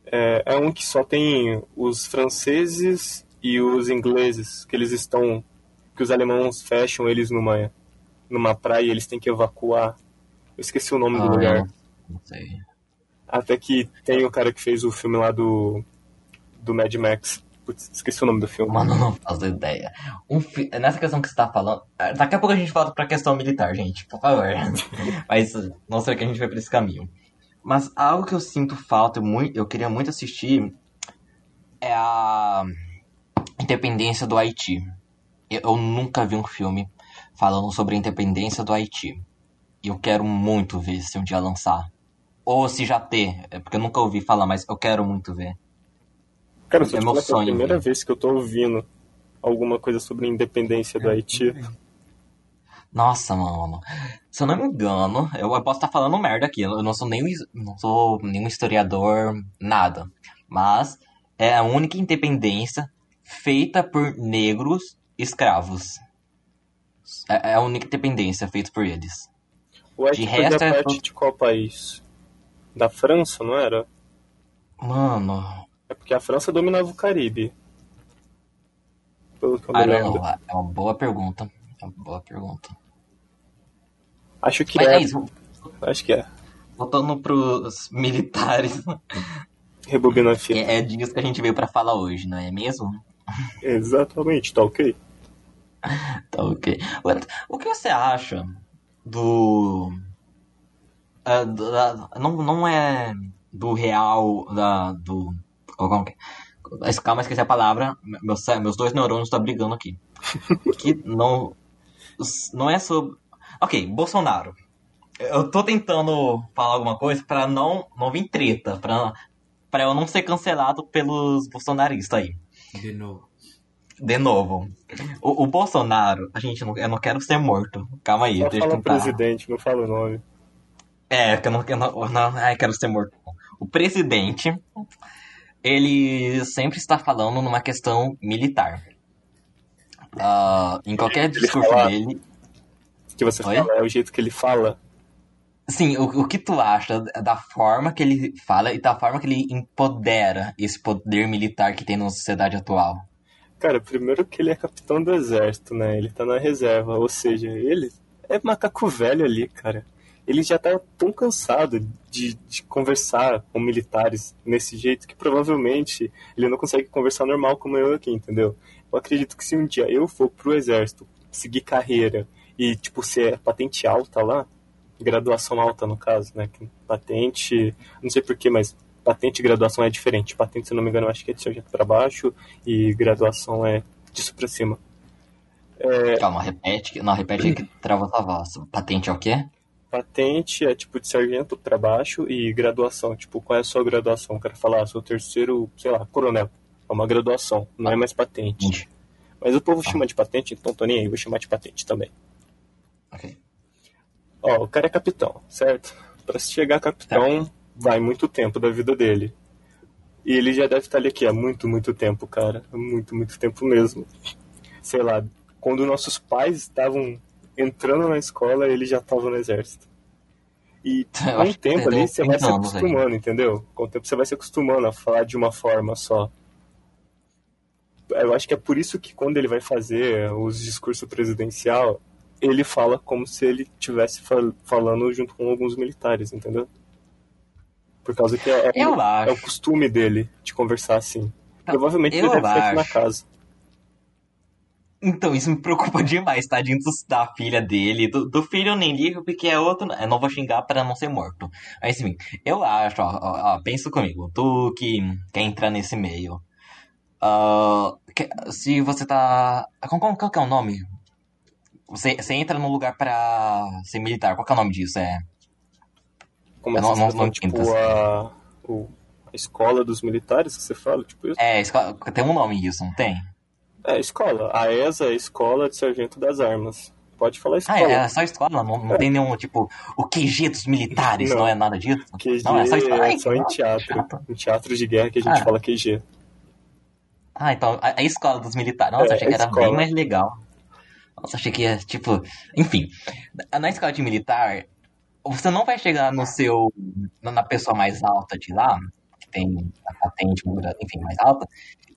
É, é um que só tem os franceses e os ingleses, que eles estão. que os alemães fecham eles numa, numa praia e eles têm que evacuar. Eu esqueci o nome ah, do lugar. Não sei. Até que tem o cara que fez o filme lá do. do Mad Max. Putz, esqueci o nome do filme. Mano, não faço ideia. Um fi... Nessa questão que você tá falando. Eh, daqui a pouco a gente volta pra questão militar, gente, por favor. Mas não sei que a gente vai pra esse caminho. Mas algo que eu sinto falta, eu queria muito assistir, é a independência do Haiti. Eu nunca vi um filme falando sobre a independência do Haiti. E eu quero muito ver se um dia lançar. Ou se já ter, é porque eu nunca ouvi falar, mas eu quero muito ver. Cara, é meu sonho. É a primeira vez que eu tô ouvindo alguma coisa sobre a independência do Haiti. Nossa, mano. Se eu não me engano, eu posso estar falando merda aqui. Eu não sou nem não sou nenhum historiador, nada. Mas é a única independência feita por negros escravos. É, é a única independência feita por eles. O de resto é parte de qual país? Da França, não era? Mano, é porque a França dominava o Caribe. Pelo que eu me lembro. É uma boa pergunta. É uma boa pergunta. Acho que Mas é. é isso. Acho que é. Voltando pros militares. Rebobina a fita. É, é disso que a gente veio para falar hoje, não é mesmo? Exatamente, tá ok. tá ok. O que você acha do. Uh, da, não, não é do real. Da, do como que é? Calma, esqueci a palavra. Meus, meus dois neurônios estão brigando aqui. que não. Não é sobre. Ok, Bolsonaro. Eu tô tentando falar alguma coisa para não, não vir treta, pra, pra eu não ser cancelado pelos bolsonaristas aí. De novo. De novo. O, o Bolsonaro, a gente não, eu não quero ser morto. Calma aí, Só deixa eu tentar. presidente, não fala o nome. É, que eu não, eu não, não ai, quero ser morto. O presidente ele sempre está falando numa questão militar. Uh, em qualquer discurso fala, dele. que você Oi? fala, é o jeito que ele fala. Sim, o, o que tu acha da forma que ele fala e da forma que ele empodera esse poder militar que tem na sociedade atual? Cara, primeiro que ele é capitão do exército, né? Ele tá na reserva, ou seja, ele é macaco velho ali, cara ele já está tão cansado de, de, conversar com militares nesse jeito que provavelmente ele não consegue conversar normal como eu aqui, entendeu? Eu acredito que se um dia eu for pro exército, seguir carreira e, tipo, ser patente alta lá, graduação alta no caso, né? Patente, não sei porquê, mas patente e graduação é diferente. Patente, se não me engano, eu acho que é de sargento para baixo e graduação é disso para cima. É... Calma, repete. Não, repete que trava a voz. Patente é o quê? Patente é tipo de sargento para baixo e graduação, tipo, qual é a sua graduação? O cara falar, ah, sou terceiro, sei lá, coronel. É uma graduação, não é mais patente. Mas o povo ah. chama de patente, então tô nem aí, vou chamar de patente também. Ok. Ó, o cara é capitão, certo? Para se chegar a capitão, vai muito tempo da vida dele. E ele já deve estar ali aqui há muito, muito tempo, cara. Muito, muito tempo mesmo. Sei lá, quando nossos pais estavam entrando na escola, ele já estava no exército. E com o tempo ali, você vai se acostumando, aí. entendeu? Com o tempo você vai se acostumando a falar de uma forma só. eu acho que é por isso que quando ele vai fazer os discursos presidencial, ele fala como se ele estivesse fal falando junto com alguns militares, entendeu? Por causa que é, é, acho. é o costume dele de conversar assim. Provavelmente eu ele deve estar aqui na acho. casa. Então, isso me preocupa demais, tadinho da filha dele. Do, do filho eu nem ligo, porque é outro. Eu não vou xingar para não ser morto. Mas, enfim, eu acho, ó, ó, ó, pensa comigo, tu que quer entrar nesse meio. ah, que- se você tá. Qual, qual, qual que é o nome? Você, você entra num lugar pra ser militar, qual que é o nome disso? É. Como não- não- não tipo, a, o- a escola dos militares, que você fala, tipo isso? É, escola- tem um nome isso, não tem? É, escola. A ESA é a Escola de Sargento das Armas. Pode falar Ah, escola. é, é só escola, não, não tem nenhum, tipo, o QG dos militares, não, Não. é nada disso? QG Não, é só escola. Ai, é só em teatro. chato. Em teatro de guerra que a gente Ah. fala QG. Ah, então, a, a escola dos militares. Nossa, É, achei que era escola. bem mais legal. Nossa, achei que ia, tipo. Enfim, na escola de militar, você não vai chegar no seu. na pessoa mais alta de lá, que tem a patente, enfim, mais alta,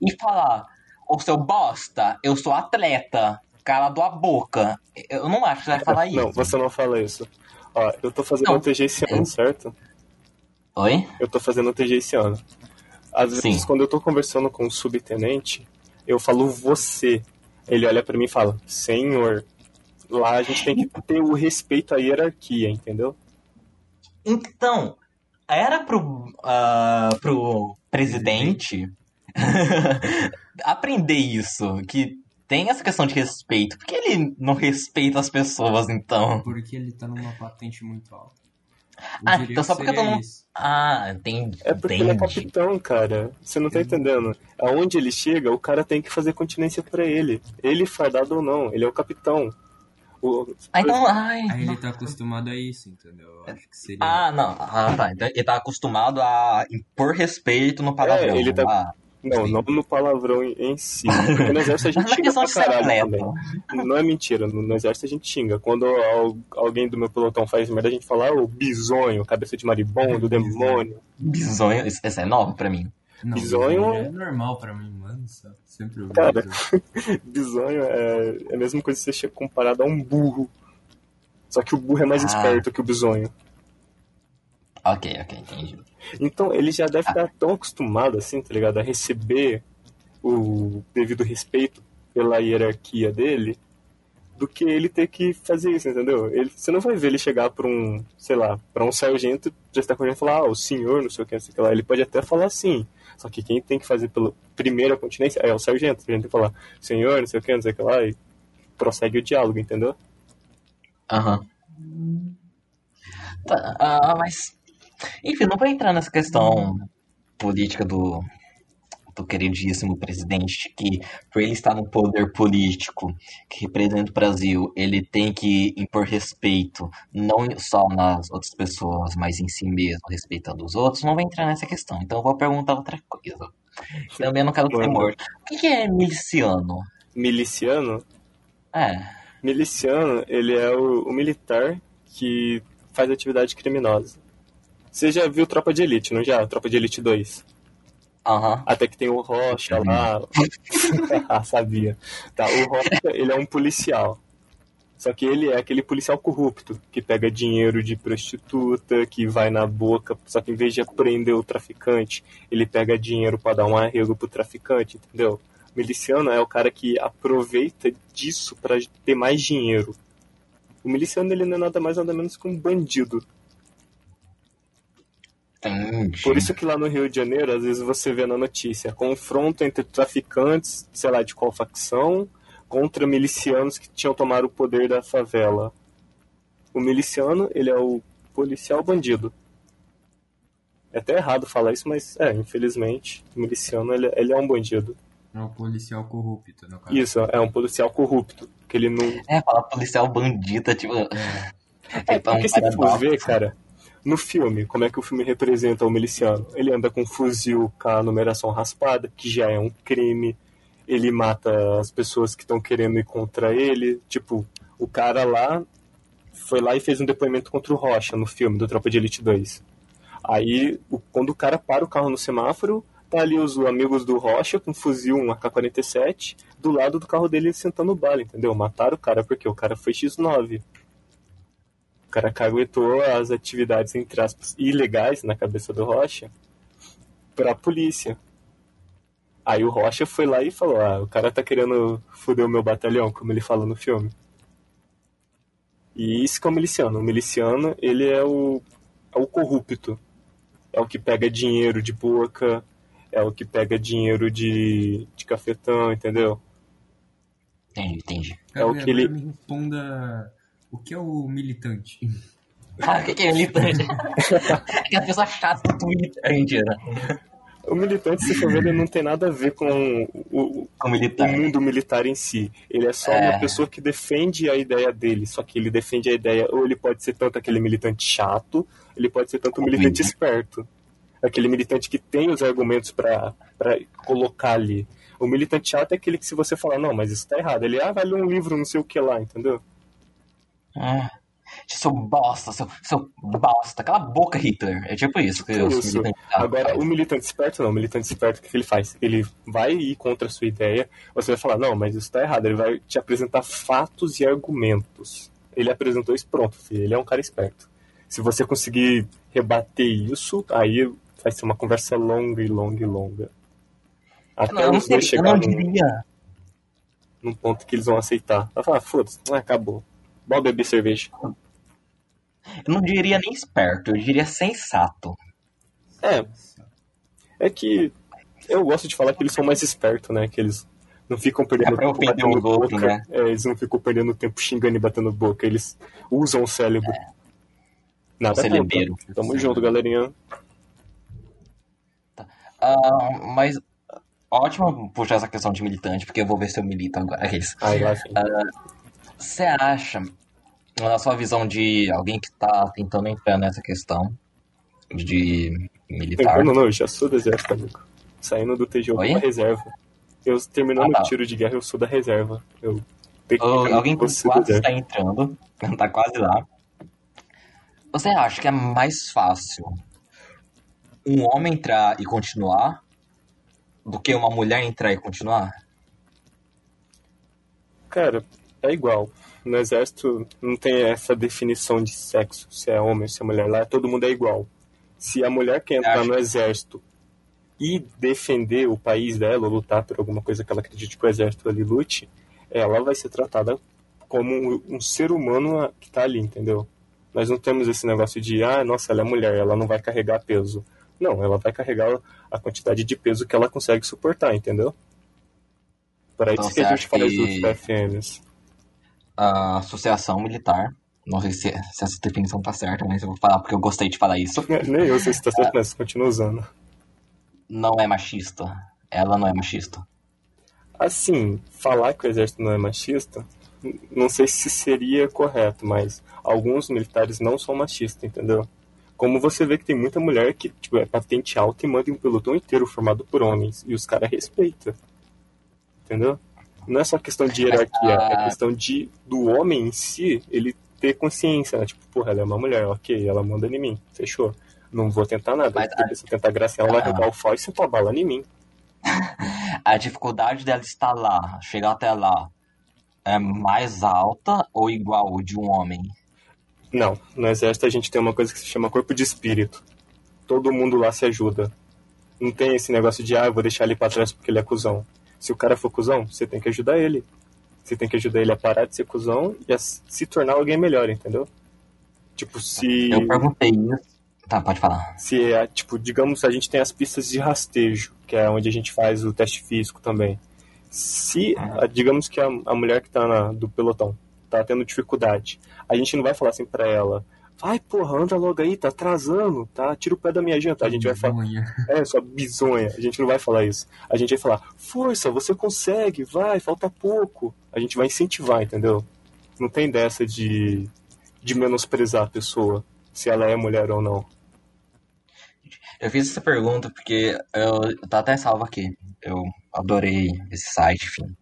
e falar: Ô seu bosta, eu sou atleta, cala a boca. Eu não acho que você vai falar isso. Não, você não fala isso. Ó, eu tô fazendo Não. um TG esse ano, certo? Oi? Eu tô fazendo um TG esse ano. Às vezes, Sim. quando eu tô conversando com o subtenente, eu falo você. Ele olha pra mim e fala, senhor. Lá a gente tem que ter o respeito à hierarquia, entendeu? Então, era pro, ah, pro presidente aprender isso, que tem essa questão de respeito. Por que ele não respeita as pessoas, então? Porque ele tá numa patente muito alta. Eu Ah, então só que porque eu tô num- isso. Ah, entendi. É porque ele é entendi. capitão, cara. Você não tá entendendo. Aonde ele chega, o cara tem que fazer continência pra ele. Ele fardado ou não, ele é o capitão. O- Ah, então, ai. Aí não. ele tá acostumado a isso, entendeu? Eu acho que seria. Ah, não. Ah, tá. Então ele tá acostumado a impor respeito no palavrão. É, ele tá- Ah, Não, Sim. não no palavrão em, em si. Porque no exército a gente Mas na xinga questão pra de ser caralho também. Não é mentira, no, no exército a gente xinga. Quando al- alguém do meu pelotão faz merda, a gente fala, ah, o bisonho, cabeça de maribondo, demônio. Bisonho, isso- essa é nova pra mim. Não, Bisonho- é normal pra mim, mano. Só sempre ouvi Cara. Bisonho é, é a mesma coisa que você comparado a um burro. Só que o burro é mais Ah. esperto que o bisonho. Ok, ok, entendi. Então ele já deve estar tão acostumado assim, tá ligado? A receber o devido respeito pela hierarquia dele, do que ele ter que fazer isso, entendeu? Ele, você não vai ver ele chegar pra um, sei lá, pra um sargento, prestar com ele e falar, ah, o senhor, não sei o que, não sei o que lá. Ele pode até falar assim. Só que quem tem que fazer pela primeira continência é o sargento. O sargento tem que falar, senhor, não sei o que, não sei o que lá, e prossegue o diálogo, entendeu? Aham. Tá, ah, mas. Enfim, não vou entrar nessa questão política do, do queridíssimo presidente, que por ele estar no poder político que representa o Brasil, ele tem que impor respeito, não só nas outras pessoas, mas em si mesmo, respeitando os outros. Não vou entrar nessa questão, então eu vou perguntar outra coisa. Também não quero ser morto. O que que é miliciano? Miliciano, É. Miliciano, ele é o, o militar que faz atividade criminosa. Você já viu Tropa de Elite, não já? Tropa de Elite 2. Aham. Até que tem o Rocha lá. ah, sabia. Tá, o Rocha, ele é um policial. Só que ele é aquele policial corrupto, que pega dinheiro de prostituta, que vai na boca, só que em vez de prender o traficante, ele pega dinheiro pra dar um arrego pro traficante, entendeu? miliciano é o cara que aproveita disso pra ter mais dinheiro. O miliciano ele não é nada mais nada menos que um bandido. Entendi. Por isso que lá no Rio de Janeiro, às vezes você vê na notícia confronto entre traficantes, sei lá, de qual facção, contra milicianos que tinham tomado o poder da favela. O miliciano, ele é o policial bandido. É até errado falar isso, mas é, infelizmente, o miliciano ele, ele é um bandido. É o policial corrupto, no caso. Isso, é um policial corrupto, que ele não É, falar policial bandita, tipo. É, É, Então, porque se for ver, cara, no filme, como é que o filme representa o miliciano? Ele anda com um fuzil com a numeração raspada, que já é um crime. Ele mata as pessoas que estão querendo ir contra ele. Tipo, o cara lá foi lá e fez um depoimento contra o Rocha no filme do Tropa de Elite 2. Aí, quando o cara para o carro no semáforo, Tá ali os amigos do Rocha com um fuzil, um AK-47, do lado do carro dele sentando bala, entendeu? Mataram o cara porque o cara foi X9. O cara caguetou as atividades, entre aspas, ilegais na cabeça do Rocha pra polícia. Aí o Rocha foi lá e falou: Ah, o cara tá querendo foder o meu batalhão, como ele fala no filme. E isso que é o miliciano. O miliciano, ele é o, é o corrupto. É o que pega dinheiro de boca, é o que pega dinheiro de, de cafetão, entendeu? Entendi, entendi. É o que ele- responda o que é o militante. Ah, o que, é militante? é a pessoa chata do militante, né? O militante, se for ver, ele não tem nada a ver com o, Com o mundo militar em si. Ele é só É. uma pessoa que defende a ideia dele. Só que ele defende a ideia, ou ele pode ser tanto aquele militante chato, ele pode ser tanto um militante esperto. Aquele militante que tem os argumentos pra pra colocar ali. O militante chato é aquele que se você falar, não, mas isso tá errado. Ele, ah, vai ler um livro, não sei o que lá, entendeu? Ah, seu bosta, seu, seu bosta. Cala a boca, Hitler. É tipo isso que os Isso. militantes ah, Agora, fazem. o militante esperto não. O militante esperto, o que ele faz? Ele vai ir contra a sua ideia, você vai falar, não, mas isso tá errado. Ele vai te apresentar fatos e argumentos. Ele apresentou isso, pronto, filho. Ele é um cara esperto. Se você conseguir rebater isso, aí vai ser uma conversa longa e longa e longa. Até Não, os dois sei, eu não chegar num, ponto que eles vão aceitar. Vai falar, foda-se, ah, acabou. Bora beber cerveja. Eu não diria nem esperto, eu diria sensato. É. É que eu gosto de falar que eles são mais espertos, né? Que eles não ficam perdendo É pra tempo batendo os outros, boca. né? É, eles não ficam perdendo tempo xingando e batendo boca. Eles usam o cérebro. Nada O celebeiro. contra. Tamo junto, galerinha. Ah, mas ótimo puxar essa questão de militante, porque eu vou ver se eu milito agora. É isso. Aí lá vem. Você acha, na sua visão de alguém que tá tentando entrar nessa questão de militar, Tentando não, eu já sou do exército, amigo. Saindo do TGO Oi? pra reserva. Eu terminando Ah, tá. o tiro de guerra, eu sou da reserva. Eu alguém do quase está entrando, tá quase lá, você acha que é mais fácil um homem entrar e continuar do que uma mulher entrar e continuar? Cara, é igual. No exército não tem essa definição de sexo, se é homem, se é mulher. Lá todo mundo é igual. Se a mulher quer entrar no exército e defender o país dela, ou lutar por alguma coisa que ela acredite que o exército ali lute, ela vai ser tratada como um, um ser humano que tá ali, entendeu? Nós não temos esse negócio de, ah, nossa, ela é mulher, ela não vai carregar peso. Não, ela vai carregar a quantidade de peso que ela consegue suportar, entendeu? Para isso que a gente faz que- os PFMs. A associação militar, não sei se, se essa definição tá certa, mas eu vou falar porque eu gostei de falar isso, Nem eu sei se tá certo, mas continua usando. não é machista. Ela não é machista. Assim, falar que o exército não é machista, não sei se seria correto, mas alguns militares não são machistas, entendeu? Como você vê que tem muita mulher que tipo, é patente alta e manda um pelotão inteiro formado por homens, e os caras respeitam. Entendeu? Não é só questão de hierarquia, ah, é questão de do homem em si, ele ter consciência, né? Tipo, porra, ela é uma mulher, ok, ela manda em mim, fechou. Não vou tentar nada, Mas porque se eu tentar graça, ela vai ah. arrancar o fó e sentar a bala em mim. A dificuldade dela estar lá, chegar até lá, é mais alta ou igual de um homem? Não, no exército a gente tem uma coisa que se chama corpo de espírito. Todo mundo lá se ajuda. Não tem esse negócio de, ah, eu vou deixar ele pra trás porque ele é cuzão. Se o cara for cuzão, você tem que ajudar ele. Você tem que ajudar ele a parar de ser cuzão e a se tornar alguém melhor, entendeu? Tipo, se. Eu perguntei isso. Tá, pode falar. Se é, tipo, digamos, a gente tem as pistas de rastejo, que é onde a gente faz o teste físico também. Se, a- digamos que a, a mulher que tá na, do pelotão tá tendo dificuldade, a gente não vai falar assim pra ela, vai porra, anda logo aí, tá atrasando, tá? Tira o pé da minha janta. A gente vai falar, é, sua bizonha. A gente não vai falar isso. A gente vai falar, força, você consegue, vai, falta pouco. A gente vai incentivar, entendeu? Não tem dessa de, de menosprezar a pessoa, se ela é mulher ou não. Eu fiz essa pergunta porque eu tá até salvo aqui. Eu adorei esse site, enfim.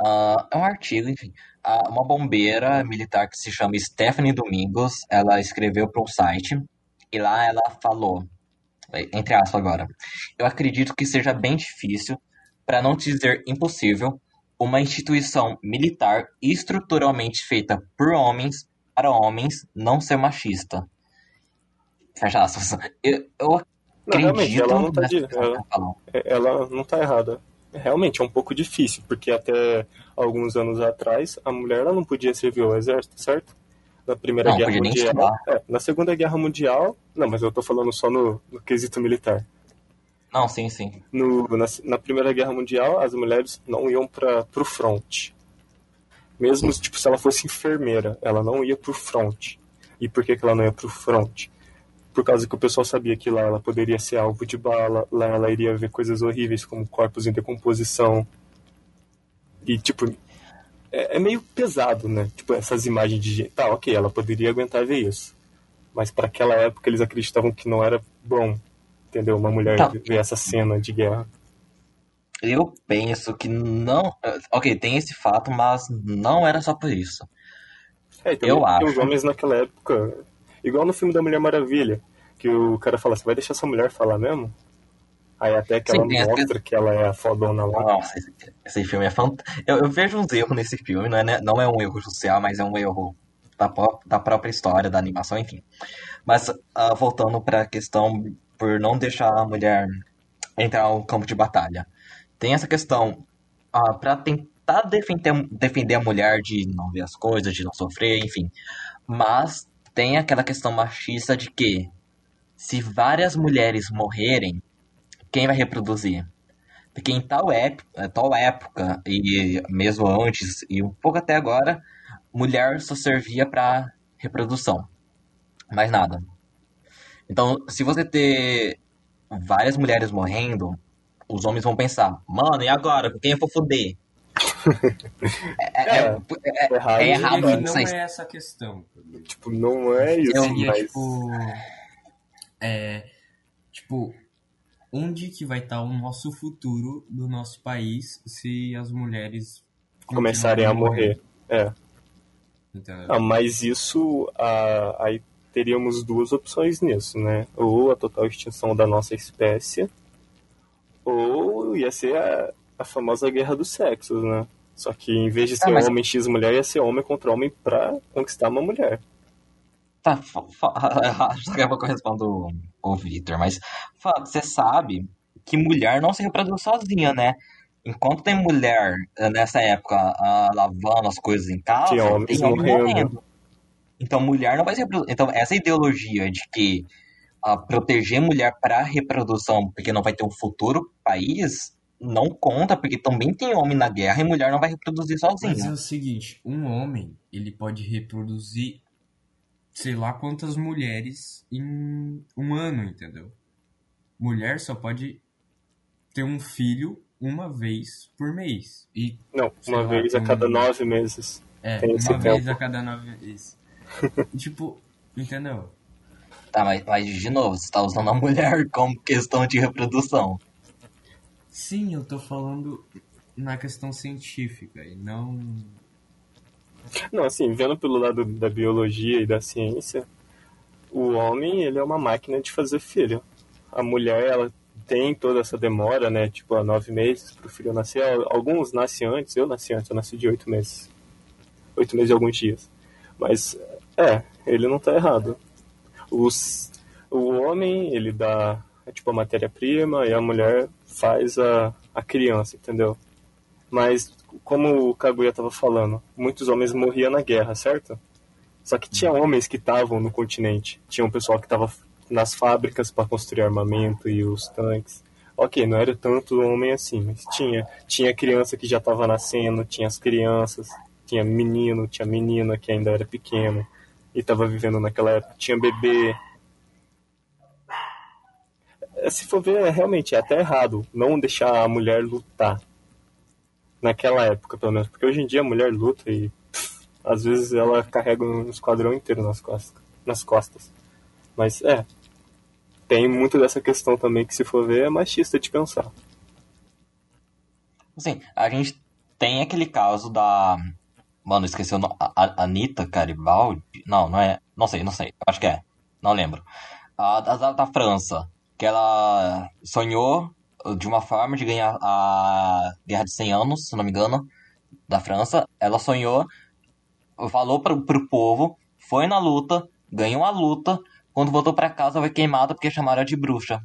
Ah, é um artigo, enfim. Ah, uma bombeira militar que se chama Stephanie Domingos, ela escreveu para um site e lá ela falou entre aspas agora, eu acredito que seja bem difícil, para não dizer impossível, uma instituição militar estruturalmente feita por homens para homens não ser machista. Fecha aspas. Eu, eu Não, acredito ela não tá nessa de- ela-. É, ela não tá errada. Realmente é um pouco difícil, porque até alguns anos atrás a mulher ela não podia servir ao exército, certo? Na Primeira Não, Guerra Mundial. é, na Segunda Guerra Mundial. Não, mas eu tô falando só no, no quesito militar. Não, sim, sim. No, na, na Primeira Guerra Mundial, as mulheres não iam para pro front. Mesmo tipo, se ela fosse enfermeira, ela não ia pro front. E por que, que ela não ia pro front? Por causa que o pessoal sabia que lá ela poderia ser alvo de bala, lá ela iria ver coisas horríveis como corpos em decomposição. E, tipo, é, é meio pesado, né? Tipo, essas imagens de. Tá, ok, ela poderia aguentar ver isso. Mas para aquela época eles acreditavam que não era bom, entendeu? Uma mulher Tá. ver essa cena de guerra. Eu penso que não. Ok, tem esse fato, mas não era só por isso. É, e também Eu acho. os homens naquela época, igual no filme da Mulher Maravilha, que o cara fala, você vai deixar essa mulher falar mesmo? Aí até que Sim, ela essa- mostra que ela é a fodona lá. Nossa, esse, esse filme é fantástico. Eu, eu vejo uns erros nesse filme, não é, né- não é um erro social, mas é um erro da, da própria história, da animação, enfim. Mas ah, voltando para a questão por não deixar a mulher entrar no campo de batalha. Tem essa questão para tentar defender, defender a mulher de não ver as coisas, de não sofrer, enfim. Mas tem aquela questão machista de que se várias mulheres morrerem, quem vai reproduzir? Porque em tal, ép tal época, e mesmo antes, e um pouco até agora, mulher só servia para reprodução. Mais nada. Então, se você ter várias mulheres morrendo, os homens vão pensar, mano, e agora? Com quem eu vou foder? É, é- É, é- errado. é errado que isso não é essa a questão. Tipo, não é isso, Seria, mas... tipo... É... Tipo... Onde que vai estar o nosso futuro do nosso país se as mulheres começarem a morrer. É. Entendeu? Ah, mas isso, ah, aí teríamos duas opções nisso, né? Ou a total extinção da nossa espécie, ou ia ser a, a famosa guerra dos sexos, né? Só que em vez de ser Ah, mas- homem x mulher, ia ser homem contra homem pra conquistar uma mulher. Tá, fa- fa- daqui a pouco eu respondo o Victor, mas você sabe que mulher não se reproduz sozinha, né? Enquanto tem mulher eh, nessa época ah, lavando as coisas em casa, Tinha homens tem homem morrendo. morrendo. Então mulher não vai se reproduzir. Então essa ideologia de que ah, proteger mulher para reprodução, porque não vai ter um futuro país, não conta, porque também tem homem na guerra e mulher não vai reproduzir Mas é sozinha. o seguinte, um homem, ele pode reproduzir sei lá quantas mulheres em um ano, entendeu? Mulher só pode ter um filho uma vez por mês. E, Não, uma lá, vez a um- cada nove meses. é, uma vez tempo. a cada nove meses. tipo, entendeu? Tá, mas, mas de novo, você está usando a mulher como questão de reprodução. Sim, eu tô falando na questão científica e não... Não, assim, vendo pelo lado da biologia e da ciência, o homem, ele é uma máquina de fazer filho. A mulher, ela tem toda essa demora, né? Tipo, há nove meses pro filho nascer. Alguns nascem antes, eu nasci antes, eu nasci de oito meses. Oito meses e alguns dias. Mas, é, ele não tá errado. Os, o homem, ele dá, tipo, a matéria-prima e a mulher faz a, a criança, entendeu? Mas, como o Kaguya estava falando, muitos homens morriam na guerra, certo? Só que tinha homens que estavam no continente. Tinha um pessoal que estava nas fábricas para construir armamento e os tanques. Ok, não era tanto homem assim, mas tinha. Tinha criança que já estava nascendo, tinha as crianças, tinha menino, tinha menina que ainda era pequeno e estava vivendo naquela época. Tinha bebê. É, Se for ver, é, realmente é até errado não deixar a mulher lutar naquela época, pelo menos. Porque hoje em dia a mulher luta e pff, às vezes ela carrega um esquadrão inteiro nas costas. Nas costas. Mas é. Tem muito dessa questão também que, se for ver, é machista de pensar. Assim, a gente tem aquele caso da. Mano, nome. A- Anitta Garibaldi? Não, não é. Não sei, não sei. Acho que é. Não lembro. A, da- da França. Que ela sonhou de uma forma de ganhar a Guerra de 100 Anos, se não me engano, da França. Ela sonhou, falou pro, pro povo, foi na luta, ganhou a luta. Quando voltou para casa, foi queimada porque chamaram de bruxa.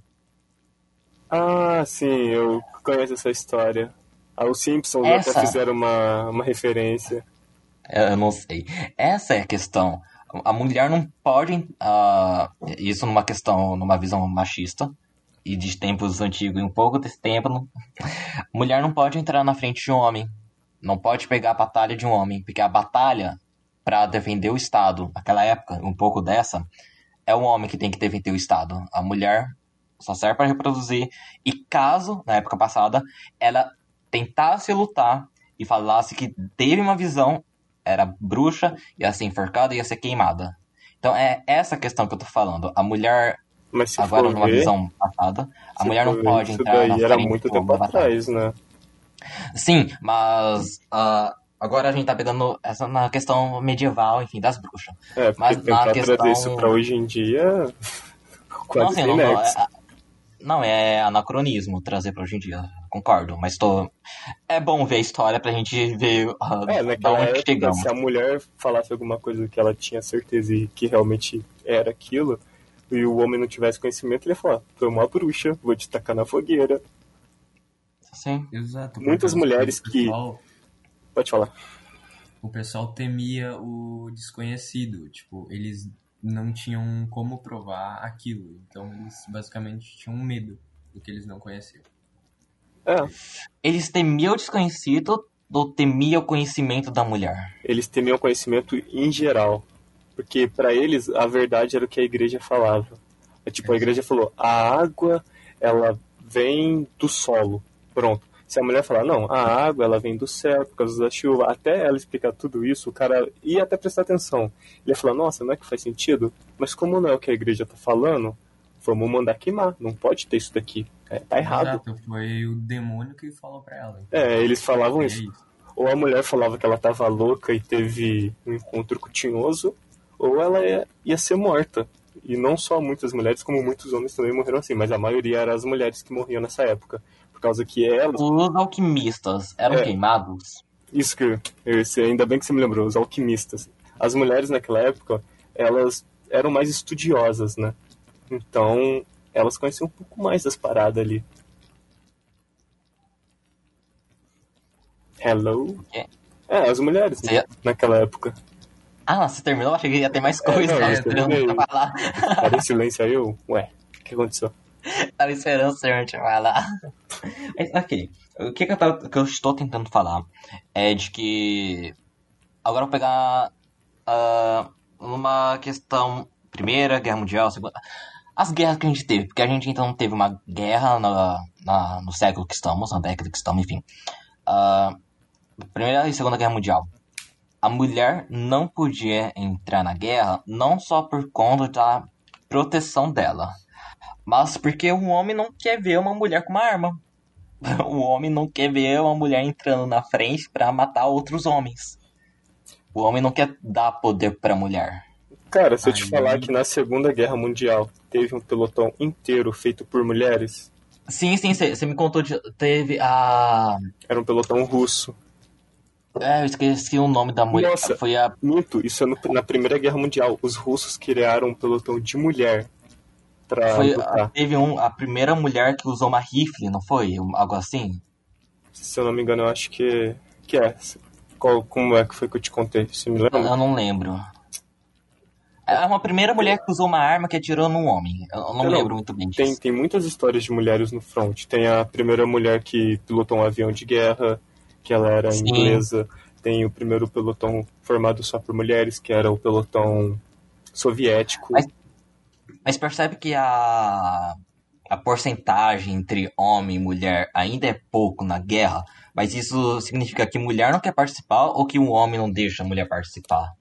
Ah, sim, eu conheço essa história. Ah, os Simpsons essa... até fizeram uma, uma referência. Eu não sei. Essa é a questão. A mulher não pode. Uh, isso numa questão, numa visão machista e de tempos antigos e um pouco desse tempo. Não, mulher não pode entrar na frente de um homem. Não pode pegar a batalha de um homem. Porque a batalha para defender o Estado, naquela época, um pouco dessa, é o homem que tem que defender o Estado. A mulher só serve para reproduzir. E caso, na época passada, ela tentasse lutar e falasse que teve uma visão, era bruxa, ia ser enforcada, ia ser queimada. Então é essa questão que eu tô falando. A mulher, agora numa ver, visão passada, a mulher não pode entrar daí na era muito tempo atrás, né? Sim, mas uh, agora a gente tá pegando essa na questão medieval, enfim, das bruxas. É, mas na questão... trazer isso pra hoje em dia... Quase não, assim, não, não, é, não, é anacronismo trazer pra hoje em dia, concordo. Mas tô. É bom ver a história pra gente ver uh, é, naquela onde época, chegamos. Se a mulher falasse alguma coisa que ela tinha certeza e que realmente era aquilo, e o homem não tivesse conhecimento, ele ia falar: Tu é uma bruxa, vou te tacar na fogueira. Sim. Exato. Muitas mulheres que. Pessoal... Pode falar. O pessoal temia o desconhecido. Tipo, eles não tinham como provar aquilo. Então eles basicamente tinham medo do que eles não conheciam. É. Eles temiam o desconhecido ou temiam o conhecimento da mulher? Eles temiam o conhecimento em geral. Porque para eles a verdade era o que a igreja falava. É tipo, a igreja falou: a água ela vem do solo. Pronto. Se a mulher falar, não, a água ela vem do céu por causa da chuva, até ela explicar tudo isso, o cara ia até prestar atenção. Ele ia falar, nossa, não é que faz sentido? Mas como não é o que a igreja tá falando, vamos mandar queimar, não pode ter isso daqui. É, tá errado. Exato, foi o demônio que falou pra ela. É, eles falavam é isso. isso. Ou a mulher falava que ela tava louca e teve um encontro cutinhoso, ou ela ia, ia ser morta. E não só muitas mulheres, como muitos homens também morreram assim, mas a maioria eram as mulheres que morriam nessa época causa que elas. Os alquimistas eram é, queimados? Isso que. Esse, ainda bem que você me lembrou, os alquimistas. As mulheres naquela época, elas eram mais estudiosas, né? Então, elas conheciam um pouco mais das paradas ali. Hello? É, é as mulheres, né? naquela época. Ah, você terminou? Achei que ia ter mais coisa. É, não, né? eu falar. Para em silêncio aí, eu... Ué, o que aconteceu? Tava esperando o senhor te falar. Mas, ok. O que, que, eu tava, que eu estou tentando falar é de que. Agora eu vou pegar. Uh, uma questão. Primeira Guerra Mundial, Segunda. As guerras que a gente teve, porque a gente então teve uma guerra na, na no século que estamos, na década que estamos, enfim. Uh, Primeira e Segunda Guerra Mundial. A mulher não podia entrar na guerra não só por conta da proteção dela, mas porque o homem não quer ver uma mulher com uma arma. O homem não quer ver uma mulher entrando na frente para matar outros homens. O homem não quer dar poder para a mulher. Cara, se eu te falar que na Segunda Guerra Mundial teve um pelotão inteiro feito por mulheres. Sim, sim, você me contou de. Teve a. Era um pelotão russo. É, eu esqueci o nome da mulher. Nossa, foi a. Muito, isso é no, na Primeira Guerra Mundial. Os russos criaram um pelotão de mulher pra foi, Teve um, a primeira mulher que usou uma rifle, não foi? Algo assim? Se eu não me engano, eu acho que, que é. Qual, como é que foi que eu te contei? Você me lembra? Eu não lembro. É uma primeira mulher que usou uma arma que atirou num homem. Eu não, lembro muito bem disso. Tem, tem muitas histórias de mulheres no front. Tem a primeira mulher que pilotou um avião de guerra, que ela era Sim. inglesa. Tem o primeiro pelotão formado só por mulheres, que era o pelotão soviético. Mas mas percebe que a, a porcentagem entre homem e mulher ainda é pouco na guerra, mas isso significa que mulher não quer participar ou que um homem não deixa a mulher participar?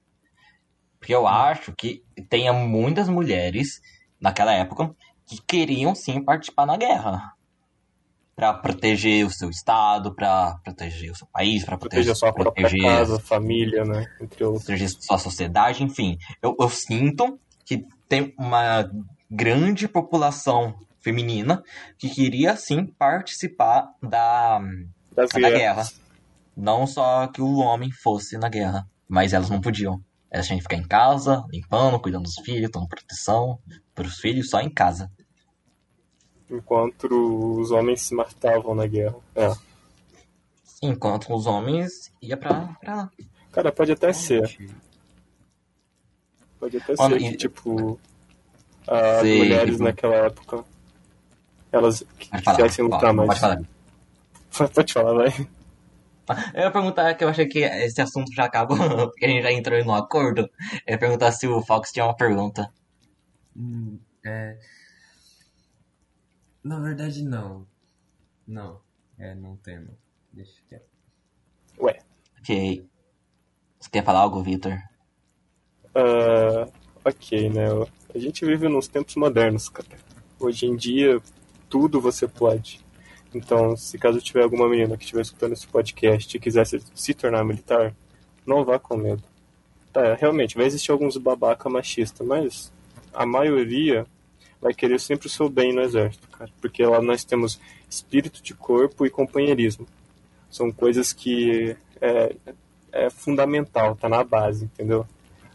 Porque eu acho que tenha muitas mulheres naquela época que queriam sim participar na guerra para proteger o seu estado, para proteger o seu país, para proteger, proteger a sua proteger, própria casa, família, né, entre outros. proteger sua sociedade, enfim. Eu, eu sinto que tem uma grande população feminina que queria sim participar da, da guerra. Não só que o homem fosse na guerra, mas elas não podiam. Elas tinham que ficar em casa, limpando, cuidando dos filhos, dando proteção para os filhos só em casa. Enquanto os homens se matavam na guerra. É. Enquanto os homens iam pra, pra lá. Cara, pode até ser. Pode até Mano, ser e- que, tipo, as Sei, mulheres tipo- naquela época, elas quisessem lutar pode, mais. pode falar. Pode falar, vai. Eu ia perguntar que eu achei que esse assunto já acabou, porque a gente já entrou em um acordo. Eu ia perguntar se o Fox tinha uma pergunta. Hum, é. Na verdade, não. Não. É, não temo. Deixa quieto. Ué, Ok. Você quer falar algo, Victor? ah, ok, né? A gente vive nos tempos modernos, cara. Hoje em dia, tudo você pode. Então, se caso tiver alguma menina que estiver escutando esse podcast e quiser se, se tornar militar, não vá com medo. Tá, realmente, vai existir alguns babaca machista, mas a maioria vai querer sempre o seu bem no exército, cara. Porque lá nós temos espírito de corpo e companheirismo. São coisas que é, é fundamental, tá na base, entendeu?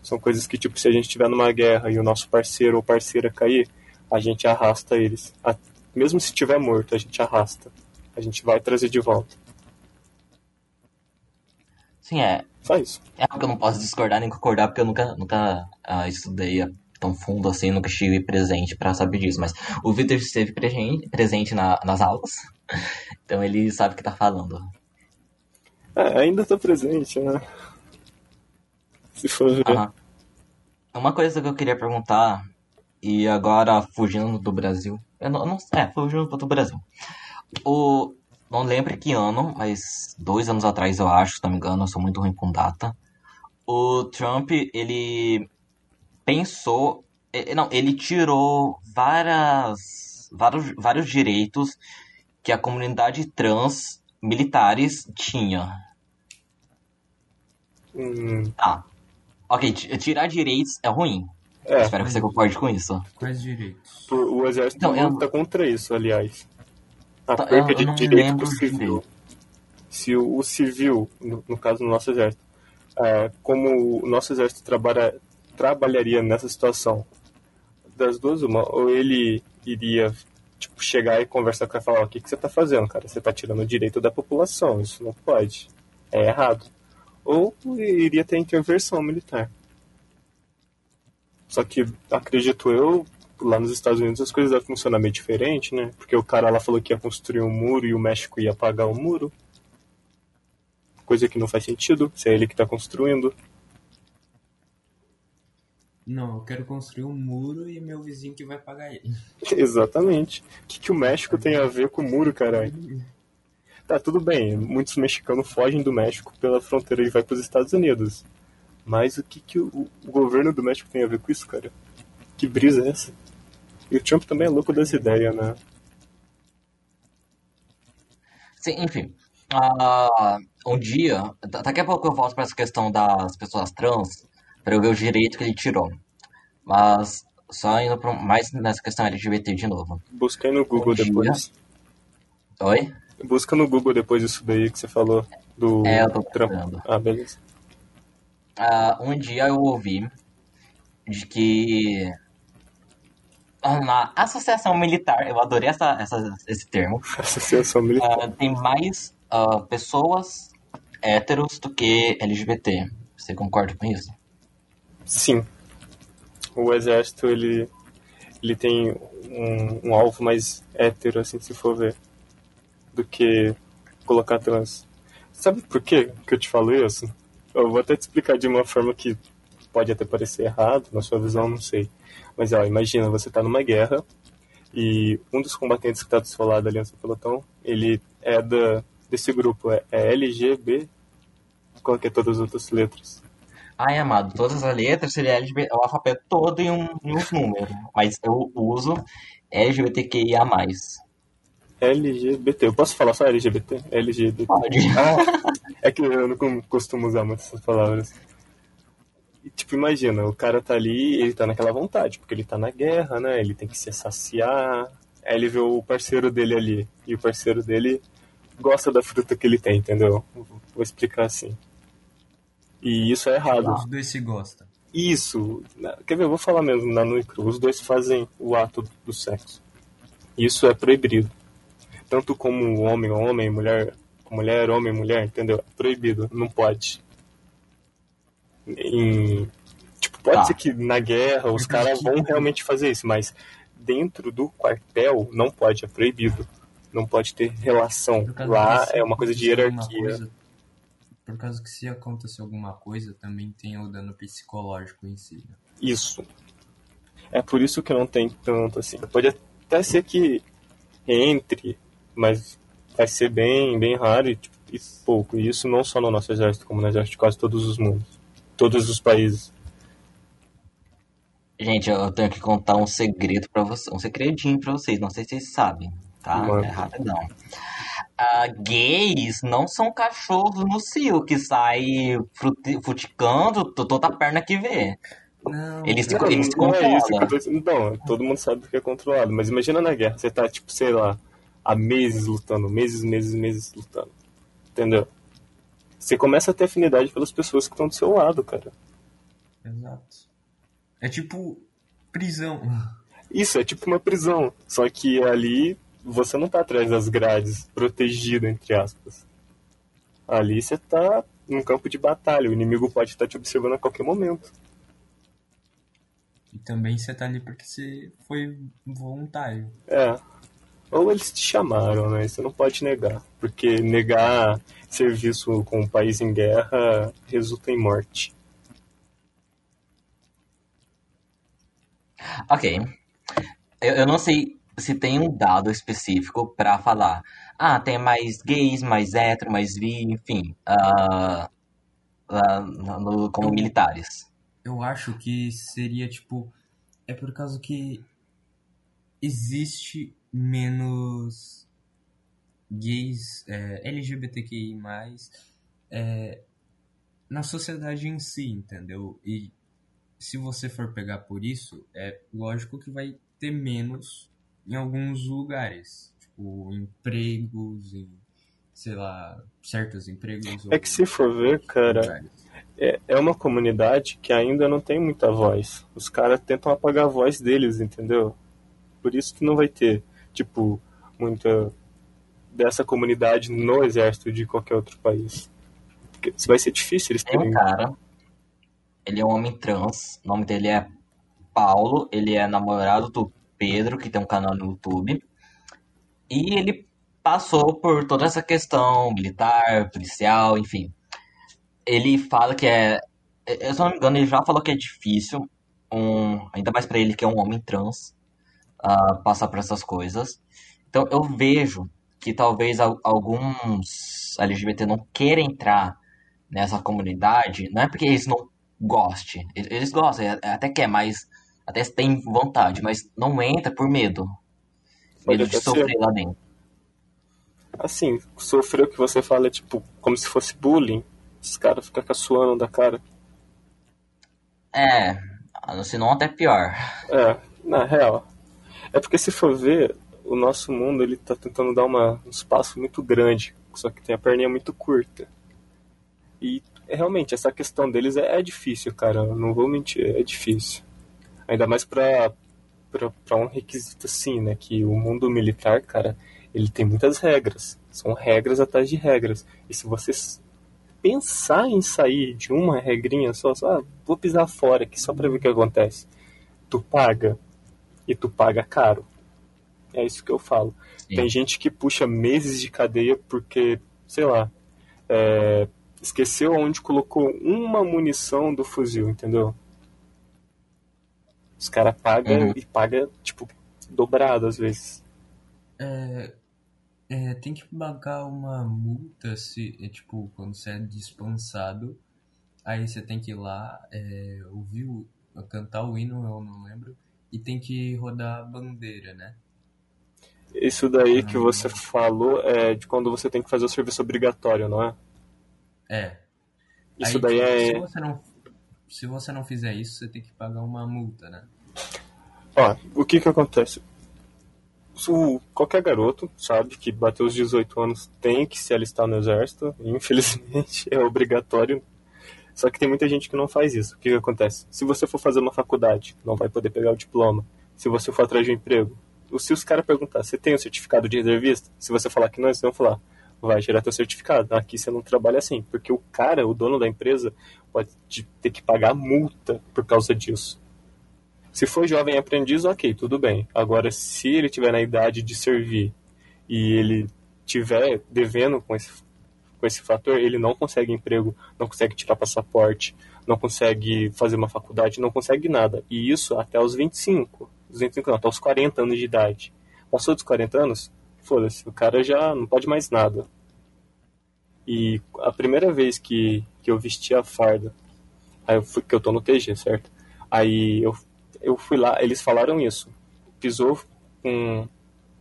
São coisas que, tipo, se a gente estiver numa guerra e o nosso parceiro ou parceira cair, a gente arrasta eles. Mesmo se estiver morto, a gente arrasta. A gente vai trazer de volta. Sim, é. Só isso. É algo que eu não posso discordar nem concordar, porque eu nunca, nunca ah, estudei a- tão fundo assim, nunca estive presente pra saber disso. Mas o Victor esteve presen- presente na- nas aulas, então ele sabe o que tá falando. É, ainda tá presente, né? Se for ver. Aham. Uma coisa que eu queria perguntar, e agora fugindo do Brasil. Eu não, eu não é, fugindo do Brasil. O, não lembro que ano, mas dois anos atrás eu acho, se não me engano, eu sou muito ruim com data. O Trump, ele pensou. Não, ele tirou várias, vários, vários direitos que a comunidade trans militares tinha. Hum, Tá. Ok, ti- tirar direitos é ruim. É, Espero que você concorde com isso. Quais direitos? por- o exército Não, eu- luta contra isso, aliás. A Tá, perca de direito do civil. direito. Se o, o civil, no, no caso do nosso exército, é, como o nosso exército trabalha, trabalharia nessa situação, das duas, uma, ou ele iria tipo, chegar e conversar com ela e falar, "Ó, o que, que você está fazendo, cara? Você está tirando o direito da população, isso não pode. É errado. Ou iria ter intervenção militar. Só que, acredito eu, lá nos Estados Unidos as coisas devem funcionar meio diferente, né? Porque o cara lá falou que ia construir um muro e o México ia pagar o muro. Coisa que não faz sentido, se é ele que está construindo. Não, eu quero construir um muro e meu vizinho que vai pagar ele. Exatamente. O que, que o México tem a ver com o muro, caralho? Tá, tudo bem, muitos mexicanos fogem do México pela fronteira e vai para os Estados Unidos. Mas o que, que o, o governo do México tem a ver com isso, cara? Que brisa é essa? E o Trump também é louco das ideias, né? Sim, enfim. Ah, um dia, da- daqui a pouco eu volto para essa questão das pessoas trans, para eu ver o direito que ele tirou. Mas só indo pra, mais nessa questão LGBT de novo. Aí no Google dia. depois. Oi? Busca no Google depois isso daí que você falou do É, eu tô Trump. Ah, beleza. Ah, um dia eu ouvi de que ah, na associação militar, eu adorei essa, essa, esse termo, Associação Militar. ah, tem mais ah, pessoas héteros do que LGBT. Você concorda com isso? Sim. O exército, ele, ele tem um, um alvo mais hétero, assim, se for ver, do que colocar trans. Sabe por quê que eu te falo isso? Eu vou até te explicar de uma forma que pode até parecer errado, na sua visão, não sei. Mas, ó, imagina, você tá numa guerra e um dos combatentes que tá do seu lado ali no seu pelotão, ele é da, desse grupo, é, é LGB, qual que é todas as outras letras? Ai, amado, todas as letras seria LGBT, o alfabeto todo em, um, em uns números. Mas eu uso LGBTQIA. LGBT. Eu posso falar só LGBT? LGBT. Ah, é que eu não costumo usar muito essas palavras. E, tipo, imagina, o cara tá ali, ele tá naquela vontade, porque ele tá na guerra, né? Ele tem que se saciar. Aí ele vê o parceiro dele ali. E o parceiro dele gosta da fruta que ele tem, entendeu? Vou explicar assim. E isso é errado. Os dois se gostam. Isso. Quer ver? Eu vou falar mesmo na cru. Os dois fazem o ato do sexo. Isso é proibido. Tanto como homem, homem, mulher, mulher, homem, mulher, entendeu? É proibido. Não pode. Em, tipo, pode Tá. ser que na guerra os caras vão realmente fazer isso, mas dentro do quartel não pode, é proibido. Não pode ter relação. Lá é uma coisa de hierarquia. coisa- por causa que se acontecer alguma coisa, também tem o dano psicológico em si. né? Isso. É por isso que não tem tanto assim. Pode até ser que entre, mas vai ser bem, bem raro e, tipo, e pouco. E isso não só no nosso exército, como no exército de quase todos os mundos. Todos os países. Gente, eu tenho que contar um segredo pra vocês, um segredinho pra vocês, não sei se vocês sabem, tá? Mano. É rapidão. Ah, gays não são cachorros no cio que sai futicando to- toda a perna que vê. Não, Eles cara, eles não é isso que eu controlam. tô. Não, todo mundo sabe que é controlado. Mas imagina na guerra, você tá, tipo, sei lá, há meses lutando, meses, meses, meses lutando. Entendeu? Você começa a ter afinidade pelas pessoas que estão do seu lado, cara. Exato. É tipo prisão. Isso, é tipo uma prisão. Só que ali você não tá atrás das grades, protegido, entre aspas. Ali você tá num campo de batalha. O inimigo pode estar te observando a qualquer momento. E também você tá ali porque você foi voluntário. É. Ou eles te chamaram, né? Você não pode negar. Porque negar serviço com um país em guerra resulta em morte. Ok. Eu, eu não sei se tem um dado específico pra falar. Ah, tem mais gays, mais hétero, mais bi, enfim. ah, lá no- como militares. Eu acho que seria tipo. É por causa que existe menos gays, é, LGBTQI, é, na sociedade em si, entendeu? E se você for pegar por isso, é lógico que vai ter menos em alguns lugares. Tipo, empregos, em, sei lá, certos empregos. É que se for ver, cara, é, é uma comunidade que ainda não tem muita voz. Os caras tentam apagar a voz deles, entendeu? Por isso que não vai ter, tipo, muita dessa comunidade no exército de qualquer outro país. Porque vai ser difícil eles Tem um terem. cara, ele é um homem trans, o nome dele é Paulo, ele é namorado do Pedro, que tem um canal no YouTube. E ele passou por toda essa questão militar, policial, enfim. Ele fala que é. Eu, se não me engano, ele já falou que é difícil, um, ainda mais pra ele que é um homem trans, passar por essas coisas. Então eu vejo que talvez al- alguns LGBT não queiram entrar nessa comunidade, não é porque eles não gostem, eles, gostam, é- é até quer, mas até tem vontade, mas não entra por medo. Medo de até ser. sofrer lá dentro. Assim, sofrer o que você fala é tipo, como se fosse bullying. Os caras ficam caçoando da cara. É, se não até pior. É, na real. É porque se for ver, o nosso mundo ele tá tentando dar uma, um espaço muito grande, só que tem a perninha muito curta. E é, realmente, essa questão deles é, é difícil, cara. Não vou mentir, é difícil. Ainda mais pra, pra um requisito assim, né? Que o mundo militar, cara, ele tem muitas regras. São regras atrás de regras. E se você pensar em sair de uma regrinha só, só ah, vou pisar fora aqui só pra ver o que acontece. Tu paga. E tu paga caro. É isso que eu falo. Sim. Tem gente que puxa meses de cadeia porque, sei lá, é, esqueceu onde colocou uma munição do fuzil, entendeu? Os caras pagam Uhum. e pagam, tipo, dobrado às vezes. É, é, tem que pagar uma multa se, é, tipo, quando você é dispensado. Aí você tem que ir lá, é, ouvir, o, cantar o hino, eu não lembro, e tem que rodar a bandeira, né? Isso daí que Ah. você falou é de quando você tem que fazer o serviço obrigatório, não é? É. Isso Aí, daí é. Se você, não, se você não fizer isso, você tem que pagar uma multa, né? Ó, o que que acontece? o, qualquer garoto sabe que bateu os 18 anos tem que se alistar no exército. Infelizmente é obrigatório. Só que tem muita gente que não faz isso. O que, que acontece? Se você for fazer uma faculdade, não vai poder pegar o diploma. Se você for atrás de um emprego, se os caras perguntar, você tem o um certificado de reservista? Se você falar que não, eles vão falar, vai gerar teu certificado. Aqui você não trabalha assim, porque o cara, o dono da empresa, pode ter que pagar multa por causa disso. Se for jovem aprendiz, ok, tudo bem. Agora, se ele tiver na idade de servir e ele tiver devendo com esse, com esse fator, ele não consegue emprego, não consegue tirar passaporte, não consegue fazer uma faculdade, não consegue nada. E isso até os 25, os 25 não, até os 40 anos de idade. Passou dos 40 anos, foda-se, o cara já não pode mais nada. E a primeira vez que, que eu vesti a farda, aí eu fui, que eu tô no TG, certo? Aí eu eu fui lá, eles falaram isso. Pisou com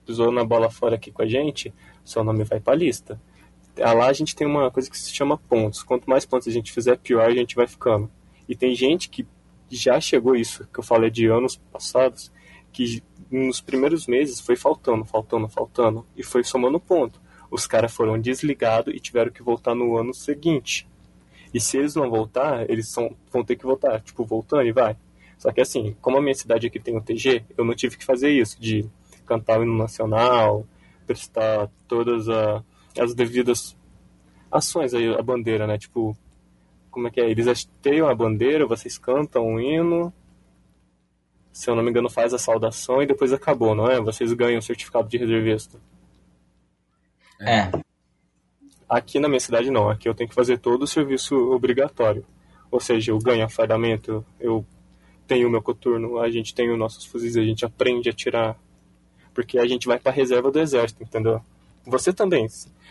pisou na bola fora aqui com a gente, seu nome vai para a lista. Lá a gente tem uma coisa que se chama pontos. Quanto mais pontos a gente fizer, pior a gente vai ficando. E tem gente que já chegou isso, que eu falei de anos passados, que nos primeiros meses foi faltando, faltando, faltando, e foi somando ponto. Os caras foram desligados e tiveram que voltar no ano seguinte. E se eles não voltar, eles são, vão ter que voltar, tipo, voltando e vai. Só que assim, como a minha cidade aqui tem o TG, eu não tive que fazer isso, de cantar o hino nacional, prestar todas a, as devidas ações aí, a bandeira, né? Tipo, como é que é? Eles hasteiam a bandeira, vocês cantam o hino, se eu não me engano, faz a saudação e depois acabou, não é? Vocês ganham o certificado de reservista. É. Aqui na minha cidade não, aqui eu tenho que fazer todo o serviço obrigatório. Ou seja, eu ganho afardamento, eu tenho o meu coturno, a gente tem os nossos fuzis, a gente aprende a tirar. Porque a gente vai para a reserva do exército, entendeu? Você também.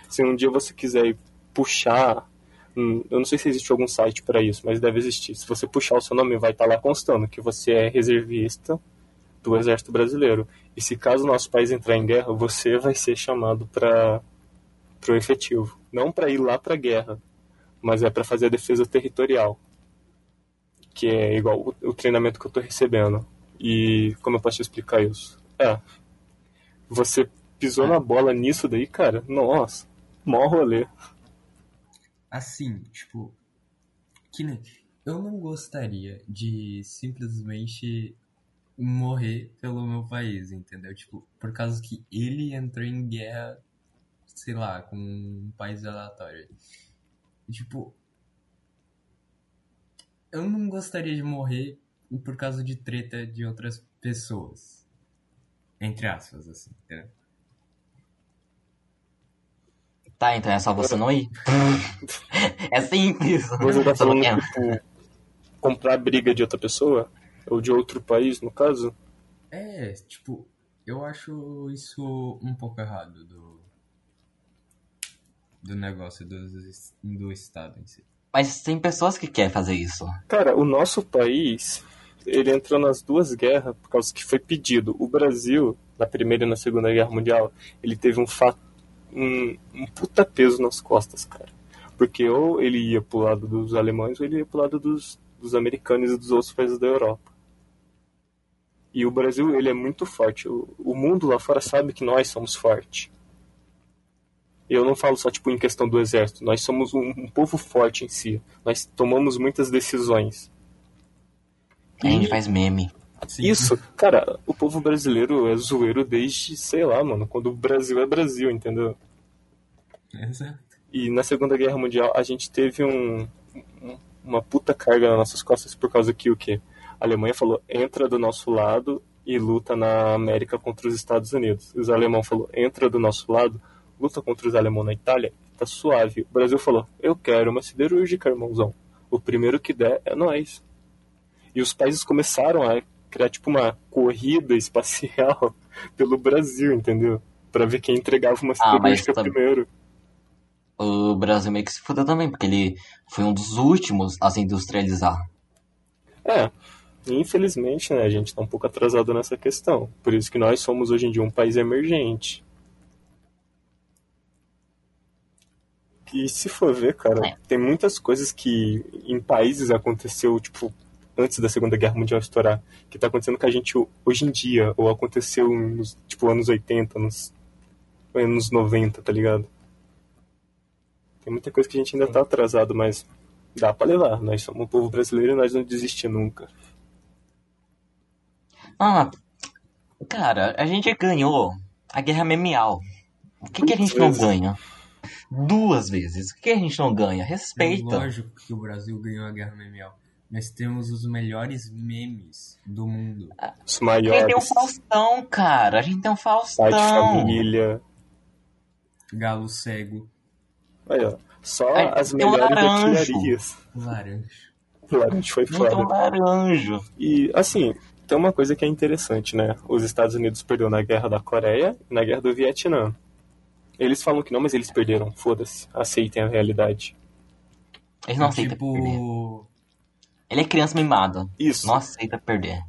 Se um dia você quiser puxar. Eu não sei se existe algum site para isso, mas deve existir. Se você puxar o seu nome, vai estar tá lá constando que você é reservista do Exército Brasileiro. E se caso nosso país entrar em guerra, você vai ser chamado para o efetivo. Não para ir lá para guerra, mas é para fazer a defesa territorial que é igual o, o treinamento que eu estou recebendo. E como eu posso te explicar isso? É, você pisou na bola nisso daí, cara, nossa, mó rolê. Assim, tipo, que nem, eu não gostaria de simplesmente morrer pelo meu país, entendeu? Tipo, por causa que ele entrou em guerra, sei lá, com um país aleatório. Tipo, eu não gostaria de morrer por causa de treta de outras pessoas. Entre aspas, assim, entendeu? Tá, então é só você não ir. é simples. Você tá falando, tipo, comprar briga de outra pessoa? Ou de outro país, no caso? É, tipo, eu acho isso um pouco errado do, do negócio do, do Estado em si. Mas tem pessoas que querem fazer isso. Cara, o nosso país, ele entrou nas duas guerras por causa que foi pedido. O Brasil, na Primeira e na Segunda Guerra Mundial, ele teve um, fato, um, um puta peso nas costas, cara. Porque ou ele ia pro lado dos alemães ou ele ia pro lado dos, dos americanos e dos outros países da Europa. E o Brasil, ele é muito forte. O, o mundo lá fora sabe que nós somos fortes. Eu não falo só tipo em questão do exército. Nós somos um, um povo forte em si. Nós tomamos muitas decisões. A gente faz meme. Sim. Isso, cara, o povo brasileiro é zoeiro desde, sei lá, mano, quando o Brasil é Brasil, entendeu? Exato. E na Segunda Guerra Mundial a gente teve um, uma puta carga nas nossas costas por causa que o quê? A Alemanha falou, entra do nosso lado e luta na América contra os Estados Unidos. Os alemães falou, entra do nosso lado luta contra os alemães na Itália, tá suave. O Brasil falou: eu quero uma siderúrgica, irmãozão. O primeiro que der é nós. E os países começaram a criar tipo uma corrida espacial pelo Brasil, entendeu? Para ver quem entregava uma siderúrgica ah, primeiro. O Brasil meio que se fudeu também, porque ele foi um dos últimos a se industrializar. É, infelizmente, né, a gente tá um pouco atrasado nessa questão. Por isso que nós somos hoje em dia um país emergente. E se for ver, cara, é. tem muitas coisas que em países aconteceu, tipo, antes da Segunda Guerra Mundial estourar, que tá acontecendo com a gente hoje em dia, ou aconteceu nos, tipo, anos 80, nos anos 90, tá ligado? Tem muita coisa que a gente ainda tá atrasado, mas dá pra levar. Nós somos um povo brasileiro e nós não desistimos nunca. Ah, cara, a gente ganhou a guerra memeal. O que, que a gente não ganha? Duas vezes. O que a gente não ganha? Respeita. Lógico que o Brasil ganhou a guerra memeal. Nós temos os melhores memes do mundo. Os A gente tem um maiores. Faustão, cara. A gente tem um Pai de Faustão. família. Galo cego, Aí, ó. Só Aí, as um melhores laranjo. artilharias. laranja. O laranja foi A gente tem um foda. laranjo. E, assim, tem uma coisa que é interessante, né? Os Estados Unidos perdeu na guerra da Coreia e na guerra do Vietnã. Eles falam que não, mas eles perderam. Foda-se. Aceitem a realidade. Ele não aceita perder. tipo, Ele é criança mimada. Isso. Não aceita perder.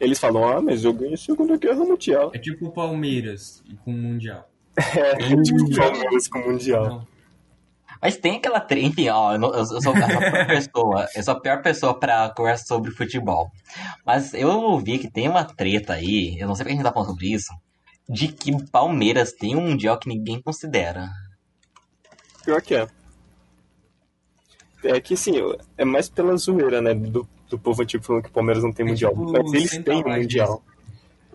Eles falam, ah, mas eu ganhei a Segunda Guerra Mundial. é tipo o Palmeiras com o Mundial. É, tipo o Palmeiras com o Mundial. Não, Mas tem aquela treta, enfim, ó, eu, não- eu sou a pior pessoa, eu sou a pior pessoa pra conversar sobre futebol. Mas eu ouvi que tem uma treta aí, eu não sei porque a gente tá falando sobre isso, de que Palmeiras tem um mundial que ninguém considera. Pior que é. É que, assim, é mais pela zoeira, né? Do, do povo antigo falando que o Palmeiras não tem É Mundial. tipo mas eles têm um centralmente. Mundial.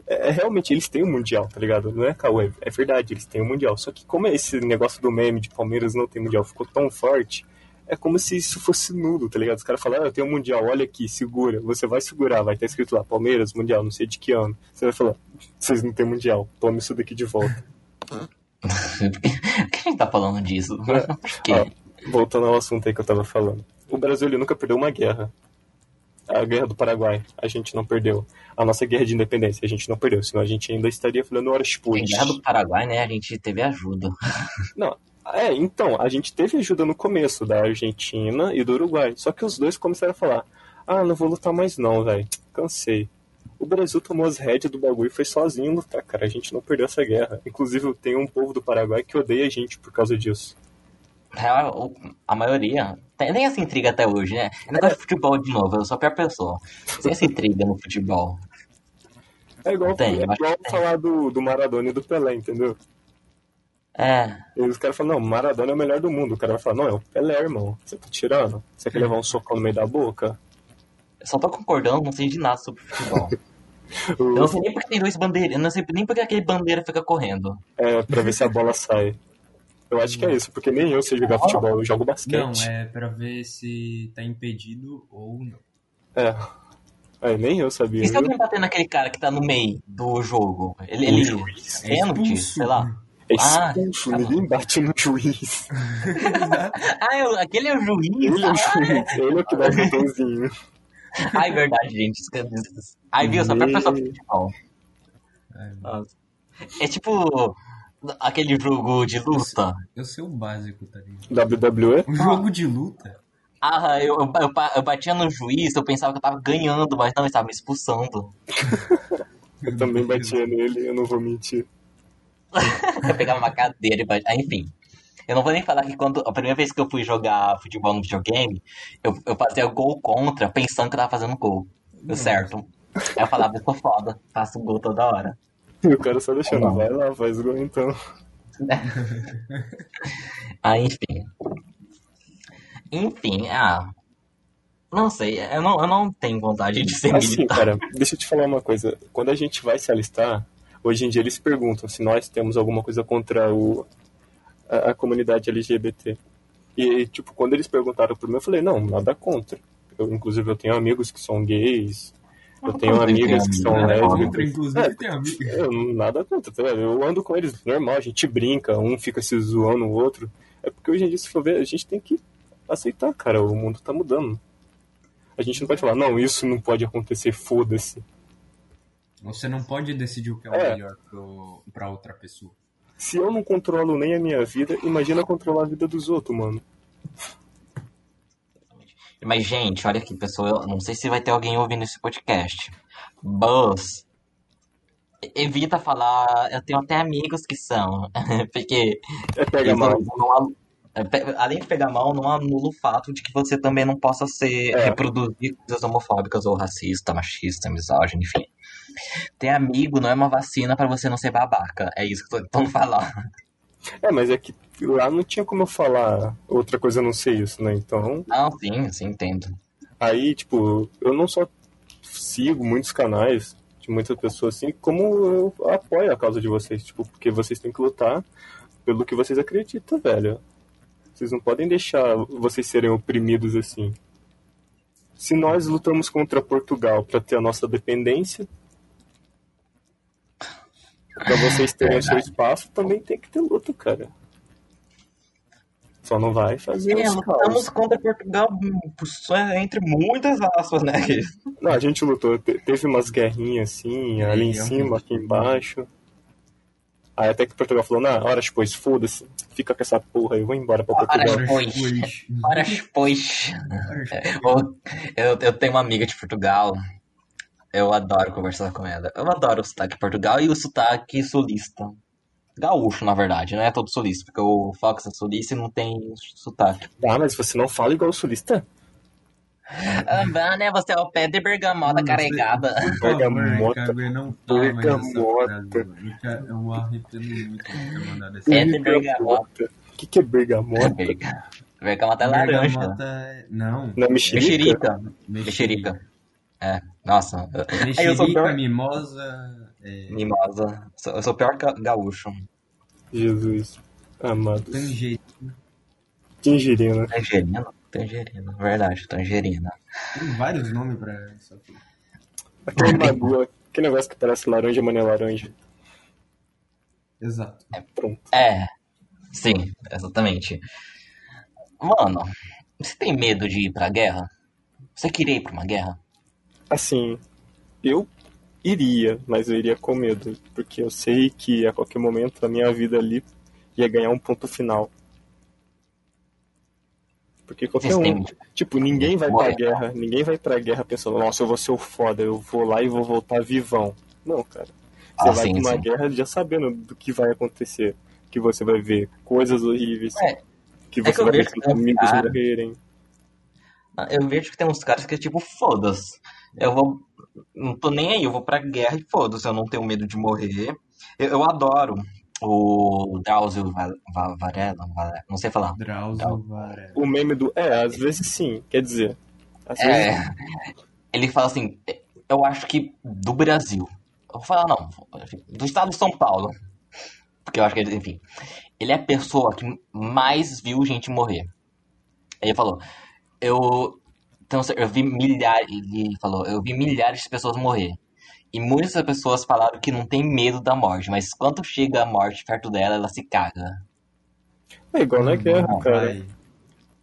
É, é, realmente, eles têm um Mundial, tá ligado? Não é Cauê, é verdade, eles têm um Mundial. Só que como esse negócio do meme de Palmeiras não tem Mundial ficou tão forte, é como se isso fosse nulo, tá ligado? Os caras falam, ah, eu tenho um Mundial, olha aqui, segura. Você vai segurar, vai estar escrito lá, Palmeiras, Mundial, não sei de que ano. Você vai falar, vocês não têm Mundial, tome isso daqui de volta. Por que a gente tá falando disso? Por quê? Ó, voltando ao assunto aí que eu tava falando. O Brasil ele nunca perdeu uma guerra. A guerra do Paraguai, a gente não perdeu. A nossa guerra de independência, a gente não perdeu. Senão a gente ainda estaria falando horas depois. Guerra do Paraguai, né, a gente teve ajuda. Não, é, então, a gente teve ajuda no começo da Argentina e do Uruguai. Só que os dois começaram a falar: ah, não vou lutar mais não, velho. Cansei. O Brasil tomou as rédeas do bagulho e foi sozinho lutar, cara. A gente não perdeu essa guerra. Inclusive, tem um povo do Paraguai que odeia a gente por causa disso. A maioria. Tem nem essa intriga até hoje, né? É negócio de futebol de novo, eu sou a pior pessoa. Tem essa intriga no futebol. É igual, Tem, é eu igual falar do, do Maradona e do Pelé, entendeu? É. E os caras falam, não, Maradona é o melhor do mundo. O cara vai falar, não, é o Pelé, irmão. Você tá tirando? Você quer levar um socão no meio da boca? Eu só tô concordando, não sei de nada sobre futebol. Eu não sei nem porque tem dois bandeiras, eu não sei nem porque aquele bandeira fica correndo. É, pra ver se a bola sai. Eu acho que é isso, porque nem eu sei jogar futebol, eu jogo não, basquete. é pra ver se tá impedido ou não. É. É, nem eu sabia. E se alguém bater naquele cara que tá no meio do jogo? Ele, O ele juiz. É pênalti, sei lá. É Ah, expulso, tá bom. ninguém bate no juiz. Ah, eu- aquele é o juiz. Ele é o Ah, juiz, ele é o que dá o botãozinho. Ai, verdade, gente. esquece. Ai, viu? Só pra pessoa de futebol. É. É tipo aquele jogo de luta. eu sei o básico, tá ligado? WWE? Um jogo de luta? Ah, eu, eu, eu, eu batia no juiz, eu pensava que eu tava ganhando, mas não, ele tava me expulsando. Eu também batia nele, eu não vou mentir. Eu pegava uma cadeira e batia. Ah, enfim. Eu não vou nem falar que quando a primeira vez que eu fui jogar futebol no videogame, eu, eu fazia gol contra, pensando que eu tava fazendo gol. Deu certo. Aí eu falava, eu sou foda, faço gol toda hora. E o cara só deixando, Não. vai lá, faz gol então. Ah, enfim. Enfim, ah. Não sei, eu não, eu não tenho vontade de ser Assim, militar. cara, deixa eu te falar uma coisa. Quando a gente vai se alistar, hoje em dia eles perguntam se nós temos alguma coisa contra o, a, a comunidade LGBT. E, tipo, quando eles perguntaram pra mim, eu falei, não, nada contra. Eu, inclusive, eu tenho amigos que são gays, eu tenho amigas que são né? lésbicas. Inclusive, É, tem amigo. Eu nada contra, tá ligado? Eu ando com eles normal, a gente brinca, um fica se zoando o outro. É porque hoje em dia, se for ver, a gente tem que aceitar, cara, o mundo tá mudando. A gente não pode falar, não, isso não pode acontecer, foda-se. Você não pode decidir o que é o É. melhor pro, pra outra pessoa. Se eu não controlo nem a minha vida, imagina controlar a vida dos outros, mano. Mas, gente, olha aqui, pessoal, eu não sei se vai ter alguém ouvindo esse podcast. Buzz, evita falar, eu tenho até amigos que são, porque É pega eles mal. não, não- Além de pegar mal, não anula o fato de que você também não possa ser É. reproduzir coisas homofóbicas ou racista, machista, misógino, enfim. Ter amigo não é uma vacina pra você não ser babaca. É isso que eu tô tentando falar. É, mas é que lá não tinha como eu falar outra coisa a não ser isso, né? Então, Não, sim, sim, entendo. aí, tipo, eu não só sigo muitos canais de muitas pessoas assim, como eu apoio a causa de vocês, tipo, porque vocês têm que lutar pelo que vocês acreditam, velho. Vocês não podem deixar vocês serem oprimidos assim. Se nós lutamos contra Portugal para ter a nossa dependência, para vocês terem o seu espaço, também tem que ter luta, cara. Só não vai fazer É, os lutamos contra Portugal entre muitas aspas, né? Não, a gente lutou. Te- Teve umas guerrinhas assim, ali em cima, aqui embaixo. Aí até que Portugal falou, na hora, pois, foda-se, fica com essa porra aí, eu vou embora pra Portugal. pois. Pois. Para pois. Ô, Eu, eu tenho uma amiga de Portugal. Eu adoro conversar com ela. Eu adoro o sotaque Portugal e o sotaque sulista. Gaúcho, na verdade, não é todo sulista, porque o Fox é sulista e não tem sotaque. Ah, mas você não fala igual o sulista? Ah, né? Você é o pé de bergamota carregada. Favor, Bergamota. Bergamota. Eu arrependo muito de ter mandado essa É de bergamota. O que, que é bergamota? Berga- Bergamota é laranja. Bergamota é- Não. Não é mexerica? Mexerica. Mexerica. É, nossa. Aí eu sou Mexerica, pior. mimosa. É, Mimosa. Eu sou o pior ga- gaúcho. Jesus. Amado. tangerina. Tangerina. Tangerina? Tangerina, verdade, tangerina. Tem vários nomes pra isso aqui. Aquele magoa, que negócio que parece laranja, mas não é laranja. Exato. Pronto. É, sim, exatamente. Mano, você tem medo de ir pra guerra? Você queria ir pra uma guerra? Assim, eu iria, mas eu iria com medo, porque eu sei que a qualquer momento a minha vida ali ia ganhar um ponto final. Porque qualquer um, tipo, ninguém vai pra guerra, ninguém vai pra guerra pensando, nossa, eu vou ser o foda, eu vou lá e vou voltar vivão. Não, cara. Você Ah, vai sim, pra uma sim. guerra já sabendo do que vai acontecer, que você vai ver coisas horríveis, É, que é você que eu vai ver seus que amigos cara- morrerem. Eu vejo que tem uns caras que é tipo, foda-se. Eu vou. Não tô nem aí, eu vou pra guerra e foda-se, eu não tenho medo de morrer. Eu, eu adoro o Drauzio Va- Va- Varela, não sei falar. Drauzio Varela. O meme do. É, às vezes sim, quer dizer. Às vezes É, ele fala assim, eu acho que do Brasil. Eu vou falar, não, do estado de São Paulo. Porque eu acho que ele, enfim, ele é a pessoa que mais viu gente morrer. Ele falou, eu, então, eu vi milhares, ele falou, eu vi milhares de pessoas morrer. E muitas pessoas falaram que não tem medo da morte, mas quando chega a morte perto dela, ela se caga. É igual na guerra, meu cara. pai,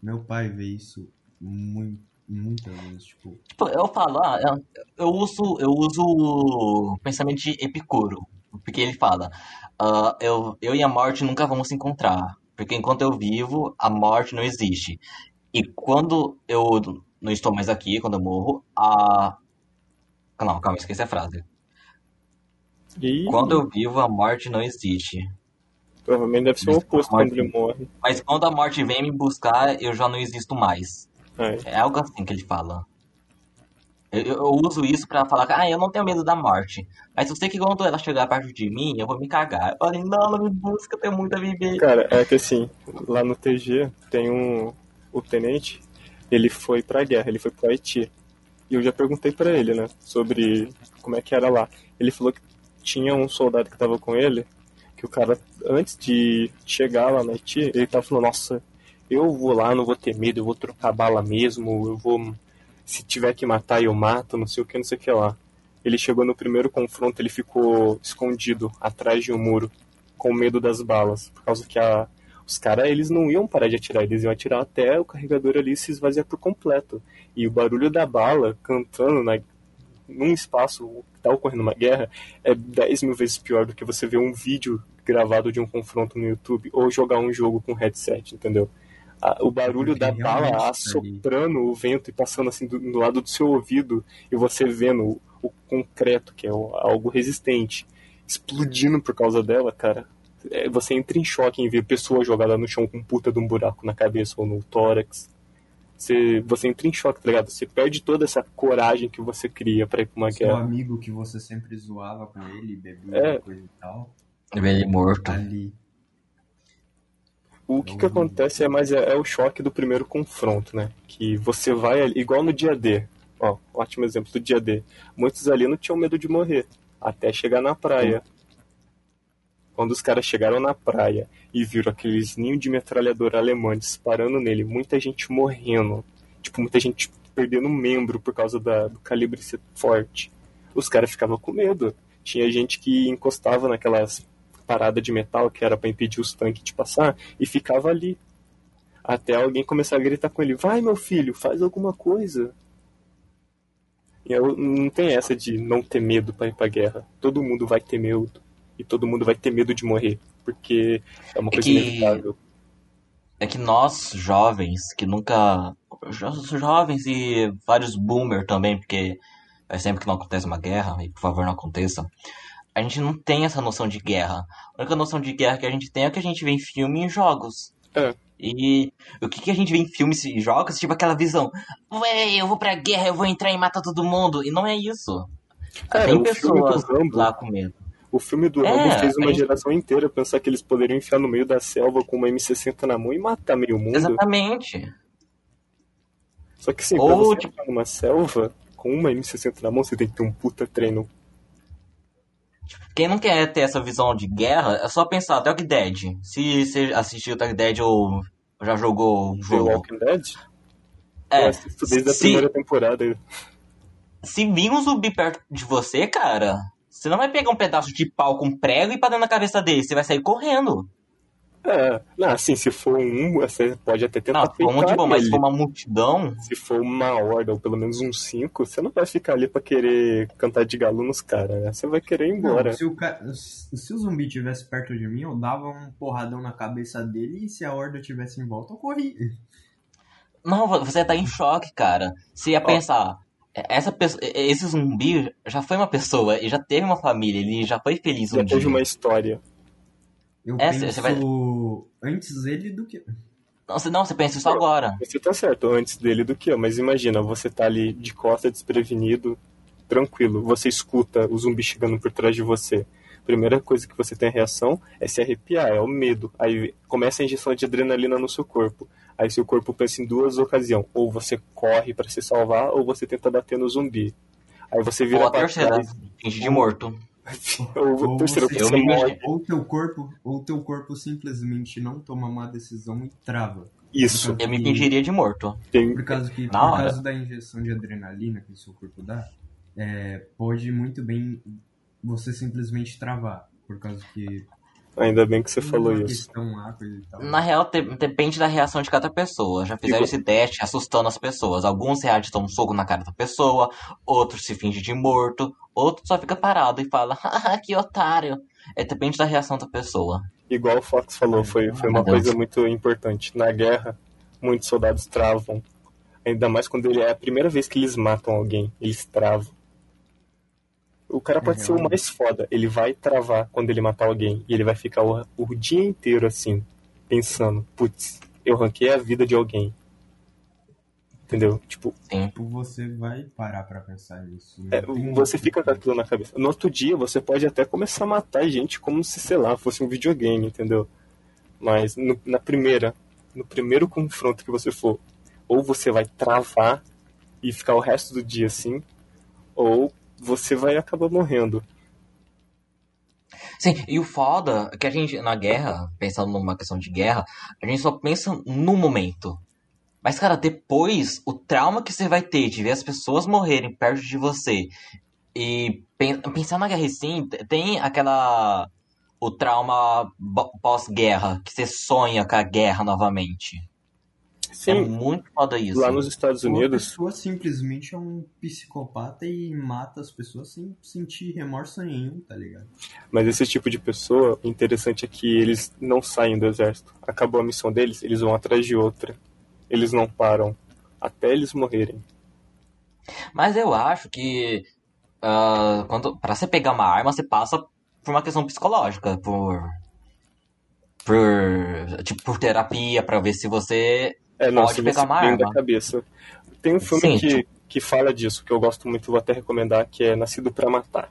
meu pai vê isso muito, muitas vezes, tipo, Tipo, eu falo, ah, eu, eu uso, eu uso o pensamento de Epicuro, porque ele fala, ah, eu, eu e a morte nunca vamos se encontrar, porque enquanto eu vivo, a morte não existe. E quando eu não estou mais aqui, quando eu morro, a... Não, calma, esqueci a frase. E Quando eu vivo, a morte não existe. provavelmente deve ser o oposto Morte. quando ele morre. Mas quando a morte vem me buscar, eu já não existo mais. É. É algo assim que ele fala. Eu, eu- eu uso isso pra falar que, ah, eu não tenho medo da morte. Mas eu sei que quando ela chegar perto de mim, eu vou me cagar. Eu falei, não, não me busca, eu tenho muito a viver. Cara, é que assim, lá no TG tem um. O tenente, ele foi pra guerra, ele foi pro Haiti. E eu já perguntei pra ele, né, sobre como é que era lá. Ele falou que tinha um soldado que tava com ele, que o cara, antes de chegar lá no Haiti, ele tava falando, nossa, eu vou lá, não vou ter medo, eu vou trocar bala mesmo, eu vou. Se tiver que matar, eu mato, não sei o que, não sei o que lá. Ele chegou no primeiro confronto, ele ficou escondido atrás de um muro, com medo das balas, por causa que a, os caras eles não iam parar de atirar, eles iam atirar até o carregador ali se esvaziar por completo. E o barulho da bala cantando na, num espaço que tá ocorrendo uma guerra é 10 mil vezes pior do que você ver um vídeo gravado de um confronto no YouTube ou jogar um jogo com headset, entendeu? O barulho Porque da bala assoprando o vento e passando assim do, do lado do seu ouvido e você vendo o, o concreto, que é o- algo resistente, explodindo por causa dela, cara. É, você entra em choque em ver pessoa jogada no chão com puta de um buraco na cabeça ou no tórax. Você, você entra em choque, tá ligado? Você perde toda essa coragem que você cria pra ir pra uma Seu guerra. amigo que você sempre zoava com ele, bebia É. coisa e tal. Ele morto. Ali. O que que acontece é mais é, é o choque do primeiro confronto, né? Que você vai ali, igual no dia D. Ó, ótimo exemplo do dia D. Muitos ali não tinham medo de morrer, até chegar na praia. Quando os caras chegaram na praia e viram aqueles ninhos de metralhadora alemã disparando nele, muita gente morrendo. Tipo, muita gente perdendo membro por causa da- do calibre ser forte. Os caras ficavam com medo. Tinha gente que encostava naquelas paradas de metal que era pra impedir os tanques de passar e ficava ali. Até alguém começar a gritar com ele: Vai, meu filho, faz alguma coisa. E eu, não tem essa de não ter medo pra ir pra guerra. Todo mundo vai ter medo. E todo mundo vai ter medo de morrer. Porque é uma É coisa que- inevitável. É que nós, jovens, que nunca. jo- Jovens e vários boomer também, porque é sempre que não acontece uma guerra, e por favor não aconteça. A gente não tem essa noção de guerra. A única noção de guerra que a gente tem é que a gente vê em filme e em jogos. É. E o que, que a gente vê em filmes e jogos, tipo aquela visão, ué, eu vou pra guerra, eu vou entrar e matar todo mundo. E não é isso. Cara, tem pessoas lá com medo. O filme do É, Rambo fez uma a gente- geração inteira pensar que eles poderiam enfiar no meio da selva com uma M60 na mão e matar meio mundo. Exatamente. Só que sim, Ou, pra você tipo- numa selva com uma M60 na mão, você tem que ter um puta treino. Quem não quer ter essa visão de guerra, é só pensar The Walking Dead. Se você assistiu The Walking Dead ou já jogou o The jogo. Walking Dead? É, eu assisto desde a se- primeira temporada. se vir um zumbi perto de você, cara, você não vai pegar um pedaço de pau com prego e ir pra dentro da cabeça dele, você vai sair correndo. É, não, assim, se for um, você pode até tentar Não, for um monte de bom, mas se for uma multidão, Se for uma horda, ou pelo menos uns cinco, você não vai ficar ali pra querer cantar de galo nos caras, né? Você vai querer ir embora. Não, se, o ca... se o zumbi tivesse perto de mim, eu dava um porradão na cabeça dele e se a horda tivesse em volta, eu corri. não, você tá em choque, cara. Você ia Ó. pensar, essa pessoa, esse zumbi já foi uma pessoa e já teve uma família, ele já foi feliz um Já dia. teve uma história. Eu É, penso você vai- antes ele do que. Não, você, não, você pensa isso agora. Você tá certo, antes dele do que eu, mas imagina, você tá ali de costa, desprevenido, tranquilo, você escuta o zumbi chegando por trás de você. Primeira coisa que você tem a reação é se arrepiar, é o medo. Aí começa a injeção de adrenalina no seu corpo. Aí seu corpo pensa em duas ocasiões, ou você corre pra se salvar, ou você tenta bater no zumbi. Aí você vira Ou a terceira, trás, finge de morto. ou a terceira, você, você morre. ou teu corpo, ou teu corpo simplesmente não toma uma decisão e trava. Isso, Eu me fingiria de morto. tem, Por causa que, Na por hora. causa da injeção de adrenalina que o seu corpo dá, é, pode muito bem você simplesmente travar. Por causa que ainda bem que você falou isso. Na real, te- depende da reação de cada pessoa. Já fizeram esse teste assustando as pessoas. Alguns reagem dão um soco na cara da pessoa, outros se fingem de morto, outros só fica parado e fala, ah, que otário. É, depende da reação da pessoa. Igual o Fox falou, foi, foi uma coisa muito importante. Na guerra, muitos soldados travam. Ainda mais quando ele é a primeira vez que eles matam alguém, eles travam. O cara pode É, ser o realmente. mais foda, ele vai travar quando ele matar alguém. E ele vai ficar o, o dia inteiro assim, pensando: putz, eu ranquei a vida de alguém. Entendeu? Tipo, Tipo, você vai parar pra pensar nisso. Não é, você fica com aquilo na cabeça. No outro dia, você pode até começar a matar gente como se, sei lá, fosse um videogame, entendeu? Mas no- na primeira, no primeiro confronto que você for, ou você vai travar e ficar o resto do dia assim, ou você vai acabar morrendo. Sim, e o foda é que a gente, na guerra, pensando numa questão de guerra, a gente só pensa no momento. Mas, cara, depois, o trauma que você vai ter de ver as pessoas morrerem perto de você e pen- pensar na guerra sim, tem aquela. o trauma pós-guerra, que você sonha com a guerra novamente. É Sim, muito foda isso. lá nos Estados Ou a Unidos, pessoa simplesmente é um psicopata e mata as pessoas sem sentir remorso nenhum, tá ligado? mas esse tipo de pessoa, o interessante é que eles não saem do exército. Acabou a missão deles, eles vão atrás de outra. Eles não param até eles morrerem. Mas eu acho que ah, quando para você pegar uma arma, você passa por uma questão psicológica, por por, tipo, por terapia, pra ver se você É, não, pode se pegar você uma arma. da cabeça. Tem um filme Sim, que, tipo- que fala disso, que eu gosto muito, vou até recomendar, que é Nascido pra Matar.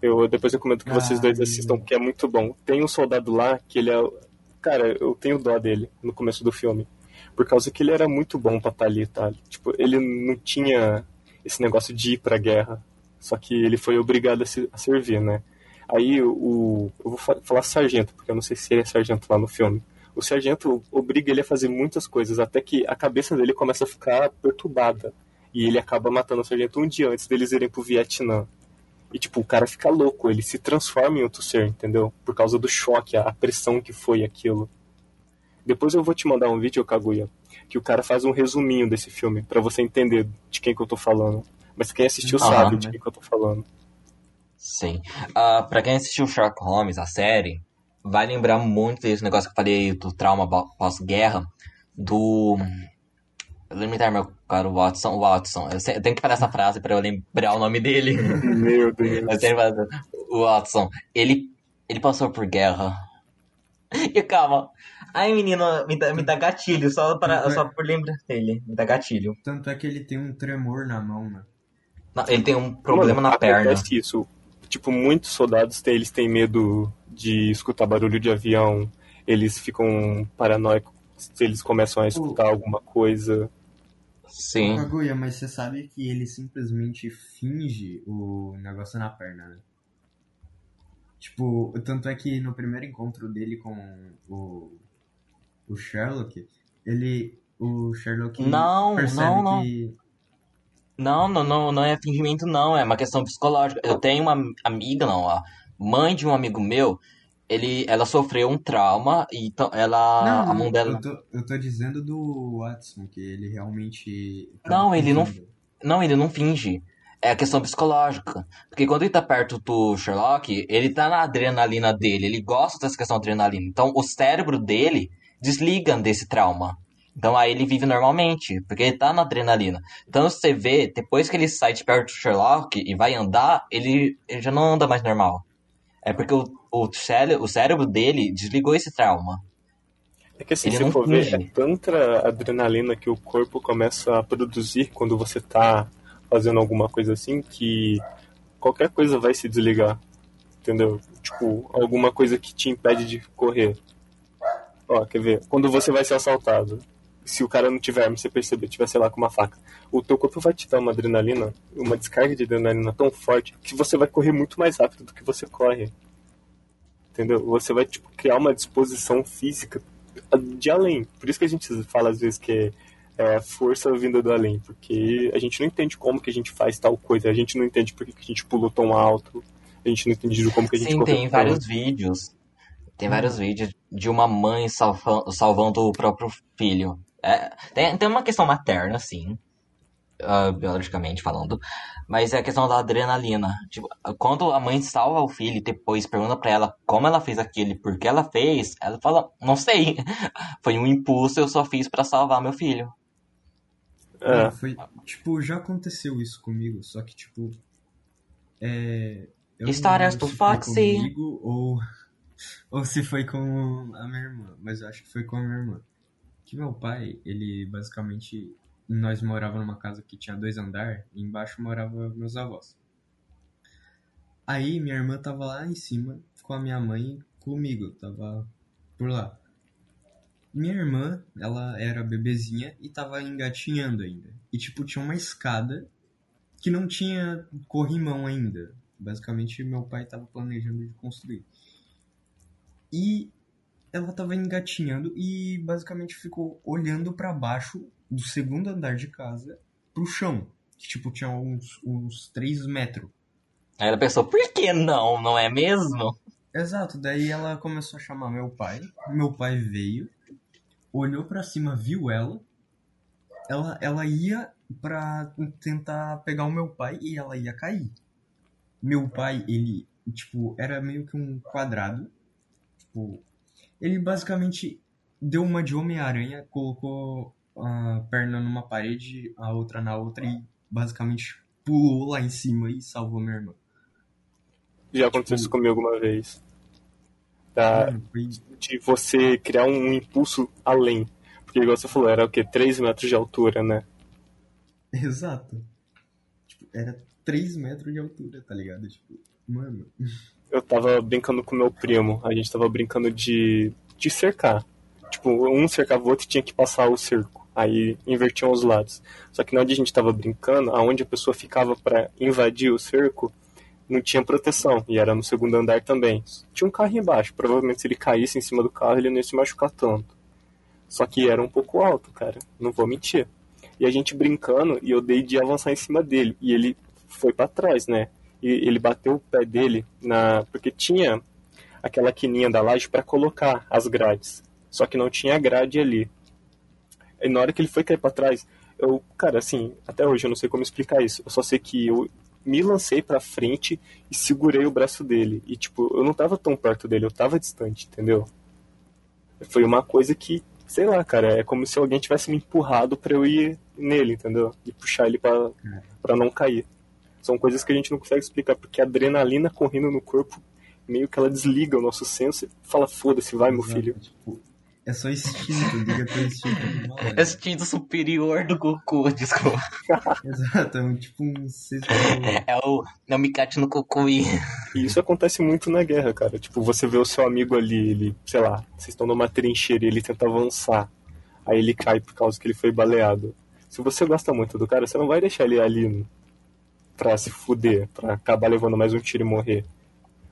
Eu depois recomendo que vocês Ah, dois eu- assistam, porque é muito bom. Tem um soldado lá que ele é. Cara, eu tenho dó dele no começo do filme. Por causa que ele era muito bom pra estar ali, tá? Tipo, ele não tinha esse negócio de ir pra guerra. Só que ele foi obrigado a, se- a servir, né? Aí o. Eu vou fa- falar sargento, porque eu não sei se ele é sargento lá no filme. O sargento obriga ele a fazer muitas coisas, até que a cabeça dele começa a ficar perturbada. E ele acaba matando o sargento um dia antes deles irem pro Vietnã. E, tipo, o cara fica louco, ele se transforma em outro ser, entendeu? Por causa do choque, a pressão que foi aquilo. Depois eu vou te mandar um vídeo, Kaguya, que o cara faz um resuminho desse filme, pra você entender de quem que eu tô falando. Mas quem assistiu Aham. sabe de quem que eu tô falando. Sim. Ah, pra quem assistiu Sherlock Holmes, a série, vai lembrar muito desse negócio que eu falei do trauma pós-guerra, do. Eu lembro meu cara, o Watson. Watson. Eu, tenho que falar essa frase pra eu lembrar o nome dele. Meu Deus. Eu sempre falo, o Watson. Ele, ele passou por guerra. E calma. Ai, menino, me dá, me dá gatilho, só, para, só por lembrar dele. Me dá gatilho. Tanto é que ele tem um tremor na mão, né? Não, ele tem um problema Mano, na perna. Isso. Tipo, muitos soldados têm, eles têm medo de escutar barulho de avião. Eles ficam paranoicos se eles começam a escutar alguma coisa. Sim. Kaguya, mas você sabe que ele simplesmente finge o negócio na perna, né? Tipo, tanto é que no primeiro encontro dele com o, o Sherlock, ele. O Sherlock Não, percebe não, não. que. Não, não, não, não é fingimento, não. É uma questão psicológica. Eu tenho uma amiga, não, a mãe de um amigo meu, ele, ela sofreu um trauma e então ela, Não, a mão dela. eu, tô, eu tô dizendo do Watson, que ele realmente. Não, ele não-. Não, ele não finge. É a questão psicológica. Porque quando ele tá perto do Sherlock, ele tá na adrenalina dele, ele gosta dessa questão de adrenalina. Então o cérebro dele desliga desse trauma. Então aí ele vive normalmente, porque ele tá na adrenalina. Então você vê, depois que ele sai de perto do Sherlock e vai andar, ele, ele já não anda mais normal. É porque o, o, cére- o cérebro dele desligou esse trauma. É que assim, Ele se não for ver, é tanta adrenalina que o corpo começa a produzir quando você tá fazendo alguma coisa assim que qualquer coisa vai se desligar. Entendeu? Tipo, alguma coisa que te impede de correr. Ó, quer ver? Quando você vai ser assaltado, se o cara não tiver arma, você perceber, tiver, sei lá, com uma faca, o teu corpo vai te dar uma adrenalina, uma descarga de adrenalina tão forte que você vai correr muito mais rápido do que você corre. Entendeu? Você vai, tipo, criar uma disposição física de além. Por isso que a gente fala às vezes que é força vinda do além, porque a gente não entende como que a gente faz tal coisa, a gente não entende por que a gente pulou tão alto, a gente não entende como que a gente Sim, tem vários vídeos. Tem vários vídeos de uma mãe salva- salvando o próprio filho. É, tem, tem uma questão materna, sim, ah, biologicamente falando, mas é a questão da adrenalina. Tipo, quando a mãe salva o filho e depois pergunta pra ela como ela fez aquilo e por que ela fez, ela fala, não sei. Foi um impulso, eu só fiz pra salvar meu filho. É, Não, foi, tipo, já aconteceu isso comigo, só que, tipo, é... Histórias do Foxy. comigo ou, ou se foi com a minha irmã, mas eu acho que foi com a minha irmã. Que meu pai, ele basicamente, nós morávamos numa casa que tinha dois andares, e embaixo morava meus avós. Aí minha irmã tava lá em cima com a minha mãe comigo, tava por lá. Minha irmã, ela era bebezinha e tava engatinhando ainda. E, tipo, tinha uma escada que não tinha corrimão ainda. Basicamente, meu pai tava planejando de construir. E ela tava engatinhando e basicamente ficou olhando pra baixo do segundo andar de casa pro chão. Que, tipo, tinha uns, uns 3 metros. Aí ela pensou, por que não? Não é mesmo? Exato, daí ela começou a chamar meu pai. Meu pai veio, olhou pra cima, viu ela. Ela, ela ia pra tentar pegar o meu pai e ela ia cair. Meu pai, ele, tipo, era meio que um quadrado. Tipo, ele basicamente deu uma de Homem-Aranha, colocou a perna numa parede, a outra na outra e basicamente pulou lá em cima e salvou minha irmã. já aconteceu isso comigo uma vez. Da, foi- de você criar um impulso além. Porque, igual você falou, era o quê? 3 metros de altura, né? Exato. Tipo, era 3 metros de altura, tá ligado? Tipo, mano. Eu tava brincando com meu primo, a gente tava brincando de, de cercar. Tipo, um cercava o outro e tinha que passar o cerco. Aí invertiam os lados. Só que na onde a gente tava brincando, aonde a pessoa ficava pra invadir o cerco, não tinha proteção. E era no segundo andar também. Tinha um carro embaixo. Provavelmente se ele caísse em cima do carro, ele não ia se machucar tanto. Só que era um pouco alto, cara. Não vou mentir. E a gente brincando, e eu dei de avançar em cima dele. E ele foi pra trás, né? E ele bateu o pé dele na. Porque tinha aquela quininha da laje pra colocar as grades. Só que não tinha grade ali. E na hora que ele foi cair pra trás, eu, cara, assim, até hoje eu não sei como explicar isso. Eu só sei que eu me lancei pra frente e segurei o braço dele. E, tipo, eu não tava tão perto dele, eu tava distante, entendeu? Foi uma coisa que, sei lá, cara, é como se alguém tivesse me empurrado pra eu ir nele, entendeu? E puxar ele pra, pra não cair. São coisas que a gente não consegue explicar, porque a adrenalina correndo no corpo, meio que ela desliga o nosso senso e fala, foda-se, vai, meu filho. Tipo, é só instinto, liga teu instinto animal. né? Instinto superior do Goku, desculpa. Exato, é um, tipo um sexto. É o. Não me cate no Kokui. E isso acontece muito na guerra, cara. Tipo, você vê o seu amigo ali, ele, sei lá, vocês estão numa trincheira e ele tenta avançar. Aí ele cai por causa que ele foi baleado. Se você gosta muito do cara, você não vai deixar ele ali pra se fuder, pra acabar levando mais um tiro e morrer.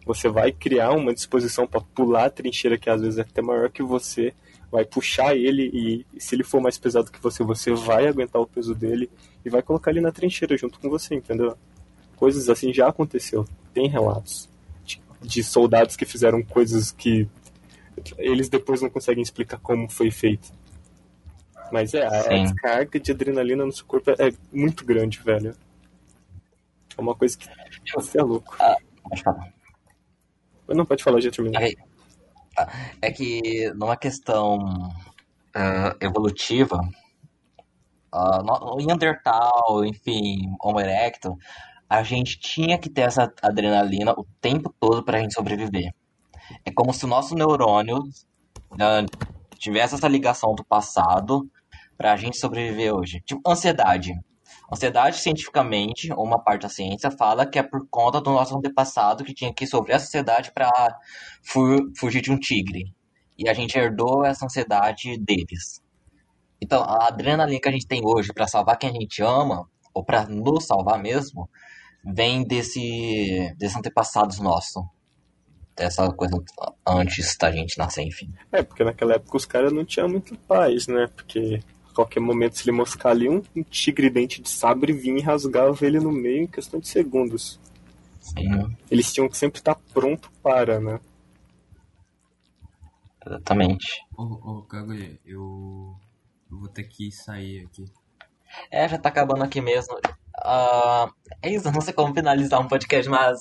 Você vai criar uma disposição pra pular a trincheira que às vezes é até maior que você, vai puxar ele e se ele for mais pesado que você, você vai aguentar o peso dele e vai colocar ele na trincheira junto com você, entendeu? Coisas assim já aconteceu. Tem relatos de, de soldados que fizeram coisas que eles depois não conseguem explicar como foi feito. Mas é, a Sim. descarga de adrenalina no seu corpo é muito grande, velho. É uma coisa que você é louco. Pode falar. Não pode falar, já terminou. Ok. É que numa questão ah, evolutiva, ah, no- Neandertal, enfim, Homo erectus, a gente tinha que ter essa adrenalina o tempo todo pra gente sobreviver. É como se o nosso neurônio ah, tivesse essa ligação do passado pra gente sobreviver hoje. Tipo, ansiedade. Ansiedade, cientificamente, uma parte da ciência fala que é por conta do nosso antepassado que tinha que sofrer a sociedade para fu- fugir de um tigre. E a gente herdou essa ansiedade deles. Então, a adrenalina que a gente tem hoje para salvar quem a gente ama, ou para nos salvar mesmo, vem desse, desses antepassados nossos. Dessa coisa antes da gente nascer, enfim. É, porque naquela época os caras não tinham muito paz, né? Porque qualquer momento, se ele moscar ali, um, um tigre dente de sabre vinha e rasgava ele no meio em questão de segundos. Sim, Eles tinham que sempre estar pronto para, né? exatamente. Ô, ô Kaguya, eu, eu vou ter que sair aqui. É, já tá acabando aqui mesmo. Ah, é isso, não sei como finalizar um podcast, mas.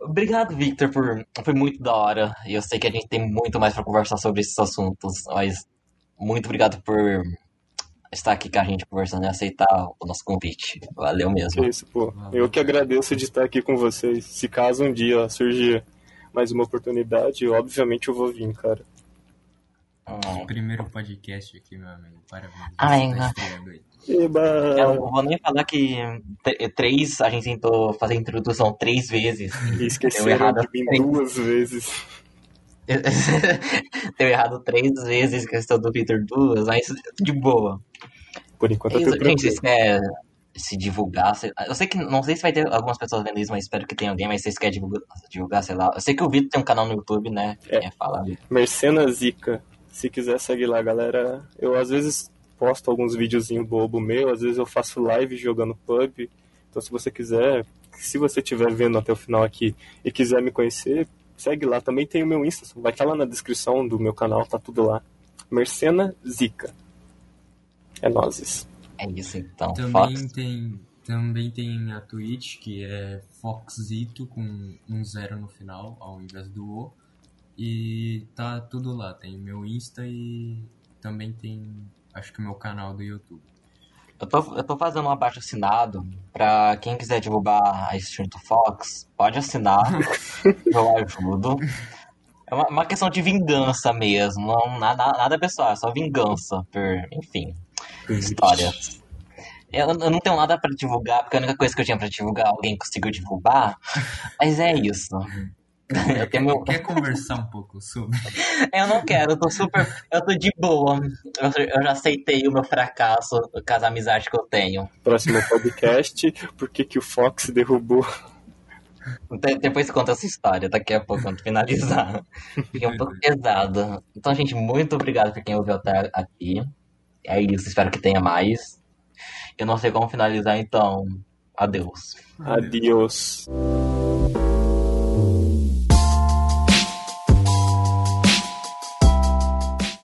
Obrigado, Victor, por. Foi muito da hora. E eu sei que a gente tem muito mais pra conversar sobre esses assuntos, mas muito obrigado por estar aqui com a gente conversando e aceitar o nosso convite. Valeu mesmo. Que isso, pô. Eu que agradeço de estar aqui com vocês. Se caso um dia surgir mais uma oportunidade, obviamente eu vou vir, cara. Hum, Primeiro podcast aqui, meu amigo. Parabéns. Ai, Você tá. Eba! Eu não vou nem falar que três, a gente tentou fazer a introdução três vezes. E errado de mim três. duas vezes. Deu errado três vezes, questão do Victor duas, mas de boa. Por enquanto É eu isso, gente, vocês tranquilo. querem se divulgar? sei- Eu sei que não sei se vai ter algumas pessoas vendo isso, mas espero que tenha alguém, mas vocês querem divulgar, divulgar, sei lá. Eu sei que o Vitor tem um canal no YouTube, né? É. Falar, Vitor? Mercena Zica. Se quiser, segue lá, galera. Eu às vezes posto alguns videozinhos bobo meu, às vezes eu faço live jogando pub. Então se você quiser, se você estiver vendo até o final aqui e quiser me conhecer, segue lá. Também tem o meu Insta, vai estar lá na descrição do meu canal, tá tudo lá. Mercena Zica. É nozes. É isso então. Também Fox. tem, também tem a Twitch, que é Foxito com um zero no final, ao invés do O. E tá tudo lá. Tem meu Insta e também tem, acho que o meu canal do YouTube. Eu tô, eu tô fazendo um abaixo assinado pra quem quiser divulgar a Instinto Fox, pode assinar, eu ajudo. É uma, uma questão de vingança mesmo. Não, nada, nada pessoal, é só vingança. Por, enfim, história. Eu, eu não tenho nada pra divulgar, porque a única coisa que eu tinha pra divulgar, alguém conseguiu divulgar. Mas é isso. Eu, tenho meu... Quer conversar um pouco sobre? eu não quero, eu tô super. Eu tô de boa. Eu, eu já aceitei o meu fracasso com as amizades que eu tenho. Próximo podcast, por que, que o Fox derrubou De- Depois conta essa história, daqui a pouco, quando finalizar. Fiquei um pouco pesado. Então, gente, muito obrigado por quem ouviu até aqui. É isso, espero que tenha mais. Eu não sei como finalizar, então. Adeus. Adiós.